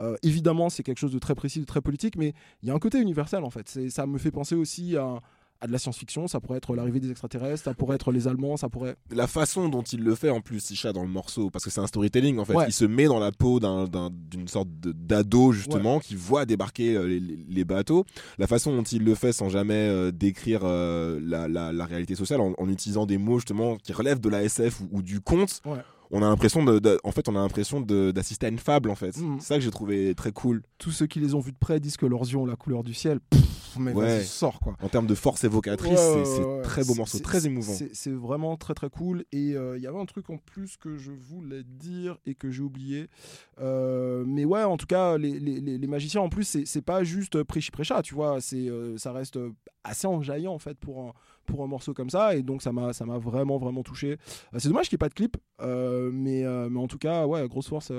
euh, évidemment c'est quelque chose de très précis, de très politique, mais il y a un côté universel en fait. Ça me fait penser aussi à, à de la science-fiction, ça pourrait être l'arrivée des extraterrestres, ça pourrait être les Allemands, ça pourrait. La façon dont il le fait en plus, Isha, dans le morceau, parce que c'est un storytelling en fait, Ouais. il se met dans la peau d'un- d'un- d'une sorte d'ado justement qui voit débarquer euh, les, les bateaux. La façon dont il le fait sans jamais euh, décrire euh, la, la- la réalité sociale, en, en utilisant des mots justement qui relèvent de la SF ou, ou du conte. Ouais. On a l'impression de, de- en fait, on a l'impression d'assister à une fable en fait. Mhm. C'est ça que j'ai trouvé très cool. Tous ceux qui les ont vus de près disent que leurs yeux ont la couleur du ciel. Pff, mais Ouais. vas-y, sors quoi. En termes de force évocatrice, Ouais, c'est ouais, très beau morceau, très émouvant. c'est- vraiment très très cool. Et euh, il y avait un truc en plus que je voulais dire et que j'ai oublié. Euh, mais ouais, en tout cas, les, les- les- les magiciens, en plus, c'est pas juste prêchi prêcha, tu vois. C'est euh, ça reste assez enjaillant en fait pour un, pour un morceau comme ça. Et donc ça m'a ça m'a vraiment vraiment touché. Euh, c'est dommage qu'il n'y ait pas de clip, euh, mais, euh, mais en tout cas, ouais, grosse force.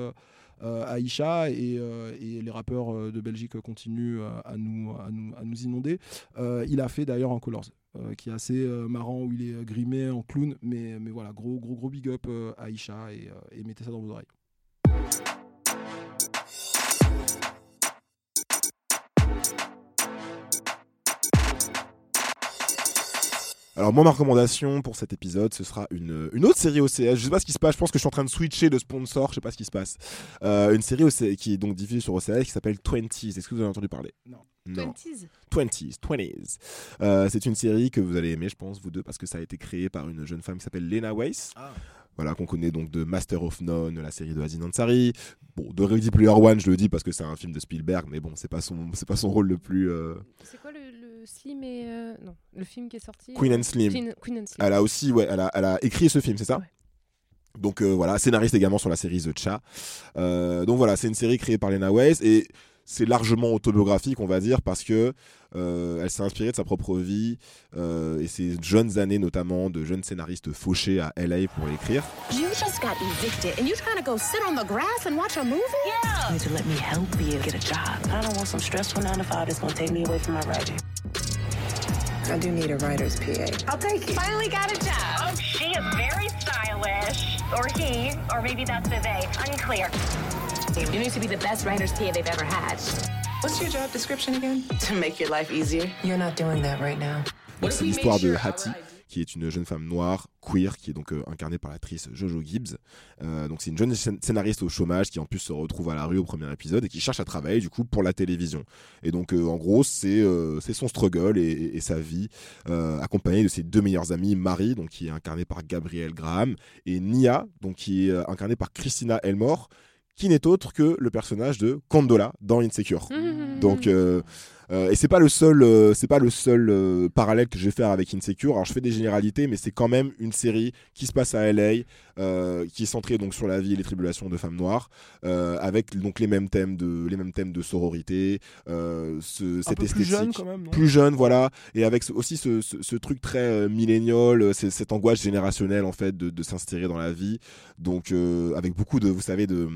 Euh, Isha et, euh, et les rappeurs euh, de Belgique continuent à nous, à nous, à nous inonder. Il a fait d'ailleurs un Colors qui est assez marrant où il est grimé en clown, mais, mais voilà, gros gros gros big up à euh, et mettez ça dans vos oreilles. Alors moi ma recommandation pour cet épisode ce sera une, une autre série OCS. Je sais pas ce qui se passe, je pense que je suis en train de switcher de sponsor, je sais pas ce qui se passe. Euh, une série OCS qui est donc diffusée sur OCS qui s'appelle 20s. Est-ce que vous avez entendu parler? Non. Non. 20s. 20s, 20s. Euh, c'est une série que vous allez aimer, je pense, vous deux, parce que ça a été créé par une jeune femme qui s'appelle Lena Weiss. Voilà, qu'on connaît donc de Master of None, la série de Aziz Ansari. Bon, de Ready Player One, je le dis parce que c'est un film de Spielberg, mais bon, c'est pas son, c'est pas son rôle le plus. euh, C'est quoi le Slim et. euh, Non, le film qui est sorti Queen and Slim. Queen, Queen and Slim. Elle a aussi, ouais, elle a, elle a écrit ce film, c'est ça Donc euh, voilà, scénariste également sur la série The Cha. Euh, donc voilà, c'est une série créée par Lena Weiss et c'est largement autobiographique, on va dire, parce que euh, elle s'est inspirée de sa propre vie euh, et ses jeunes années, notamment de jeunes scénaristes fauchés à LA pour écrire. You just got evicted and you trying to go sit on the grass and watch a movie? Yeah. You need to let me help you get a job. I don't want some stressful nine to five that's gonna take me away from my writing. I do need a writer's PA. I'll take it. Finally got a job. Oh, she is very stylish. Or he, or maybe that's the they. Unclear. You need to be the best writer's PA they've ever had. What's your job description again? To make your life easier. You're not doing that right now. Donc, C'est l'histoire de Hattie, qui est une jeune femme noire, queer, qui est donc euh, incarnée par l'actrice Jojo Gibbs. Euh, donc c'est une jeune scén- scénariste au chômage qui en plus se retrouve à la rue au premier épisode et qui cherche à travailler du coup pour la télévision. Et donc euh, en gros c'est euh, c'est son struggle et, et- et sa vie, euh, accompagnée de ses deux meilleures amies, Marie, donc qui est incarnée par Gabrielle Graham, et Nia, donc qui est incarnée par Christina Elmore, qui n'est autre que le personnage de Condola dans Insecure. Donc euh, euh, et c'est pas le seul, euh, c'est pas le seul euh, parallèle que je vais faire avec Insecure. Alors je fais des généralités, mais c'est quand même une série qui se passe à LA, euh, qui est centrée donc sur la vie et les tribulations de femmes noires, euh, avec donc les mêmes thèmes de, les mêmes thèmes de sororité, euh, ce, cette peu plus esthétique jeune, quand même, plus jeune, voilà, et avec aussi ce, ce- ce truc très millénial, c'est- cette angoisse générationnelle en fait de, de s'insérer dans la vie. Donc avec beaucoup de, vous savez, de,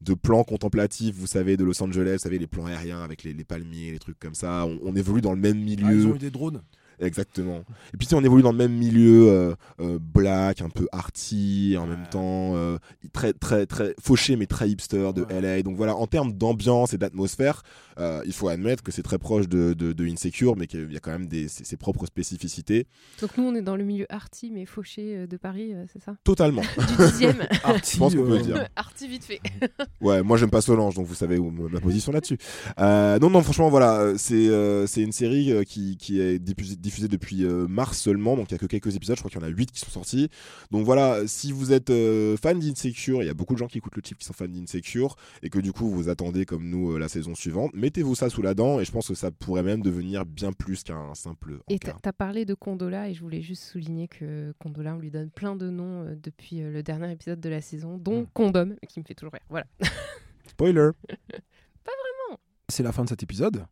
de plans contemplatifs, vous savez, de Los Angeles, vous savez, les plans aériens avec les, les palmiers, les trucs comme ça. On, on évolue dans le même milieu. Ah, ils ont eu des drones. Exactement. Et puis tu sais, on évolue dans le même milieu euh, euh, black, un peu arty, en même temps euh, très très très fauché mais très hipster de LA. Donc voilà, en termes d'ambiance et d'atmosphère, euh, il faut admettre que c'est très proche de, de, de Insecure, mais qu'il y a quand même des, ses, ses propres spécificités. Donc nous, on est dans le milieu arty mais fauché euh, de Paris, euh, c'est ça? Totalement. Du dixième. Arty, Je pense qu'on peut le dire. arty vite fait. Ouais, moi j'aime pas Solange, donc vous savez où ma position là-dessus. Euh, non, non, franchement, voilà, c'est euh, c'est une série qui, qui est diffusée, diffusée depuis euh, mars seulement, donc il y a que quelques épisodes, je crois qu'il y en a 8 qui sont sortis. Donc voilà, si vous êtes euh, fan d'Insecure, il y a beaucoup de gens qui écoutent le chip qui sont fans d'Insecure, et que du coup vous attendez comme nous euh, la saison suivante, mettez-vous ça sous la dent, et je pense que ça pourrait même devenir bien plus qu'un simple Et t'as t'as parlé de Condola et je voulais juste souligner que Condola, on lui donne plein de noms euh, depuis euh, le dernier épisode de la saison, dont Condom, qui me fait toujours rire. Voilà. Spoiler Pas vraiment. C'est la fin de cet épisode.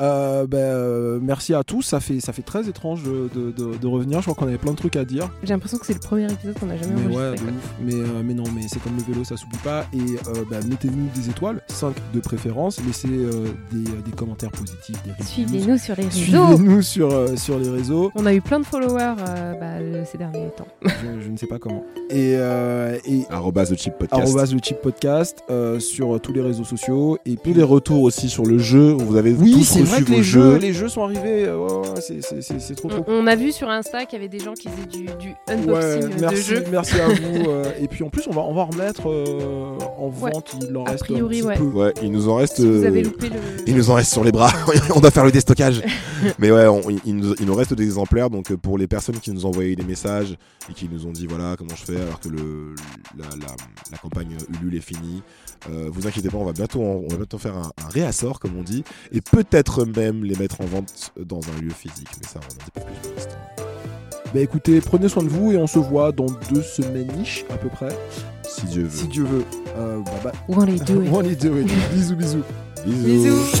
Euh, ben, euh, merci à tous, ça fait, ça fait très étrange de, de- de- de revenir, je crois qu'on avait plein de trucs à dire. J'ai l'impression que c'est le premier épisode qu'on a jamais Mais ouais, enregistré. de quoi. ouf. Mais, euh, mais non, mais c'est comme le vélo, ça s'oublie pas. Et euh, bah, mettez-nous des étoiles, 5 de préférence. Laissez euh, des, des commentaires positifs. Suivez-nous sur les réseaux. Suivez-nous sur, euh, sur les réseaux. On a eu plein de followers euh, bah, ces derniers temps. je, je ne sais pas comment. Et, euh, et Arrobase le chip podcast. arrobase le chip podcast euh, sur tous les réseaux sociaux. Et puis Tous les retours aussi sur le jeu, vous avez Oui, oui, c'est reçu vrai que vos les jeux, jeux. les jeux sont arrivés. euh, c'est- c'est c'est- c'est trop trop On, on a vu sur Insta qu'il y avait des gens qui faisaient du, du Ouais, unboxing de merci, jeux. merci à vous. euh, et puis en plus, on va, on va remettre euh, en Ouais. vente. Il en A reste priori, un petit ouais. peu. Ouais, il nous en reste. Si vous euh, avez loupé le- Il nous en reste sur les bras. on doit faire le déstockage. Mais ouais, on- il, nous, il nous reste des exemplaires. Donc euh, pour les personnes qui nous ont envoyé des messages et qui nous ont dit voilà comment je fais alors que le, la, la- la campagne Ulule est finie, euh, vous inquiétez pas, on va bientôt, en- on va bientôt faire un, un réassort comme on dit et peut-être même les mettre en vente dans un lieu physique. Mais ça, on en dit pas plus pour l'instant. Bah écoutez, prenez soin de vous et on se voit dans deux semaines niche à peu près. Si Dieu veut. Si Dieu veut. Euh, bah, bah. Won't he do it? Won't he do it. bisous, bisous. Bisous.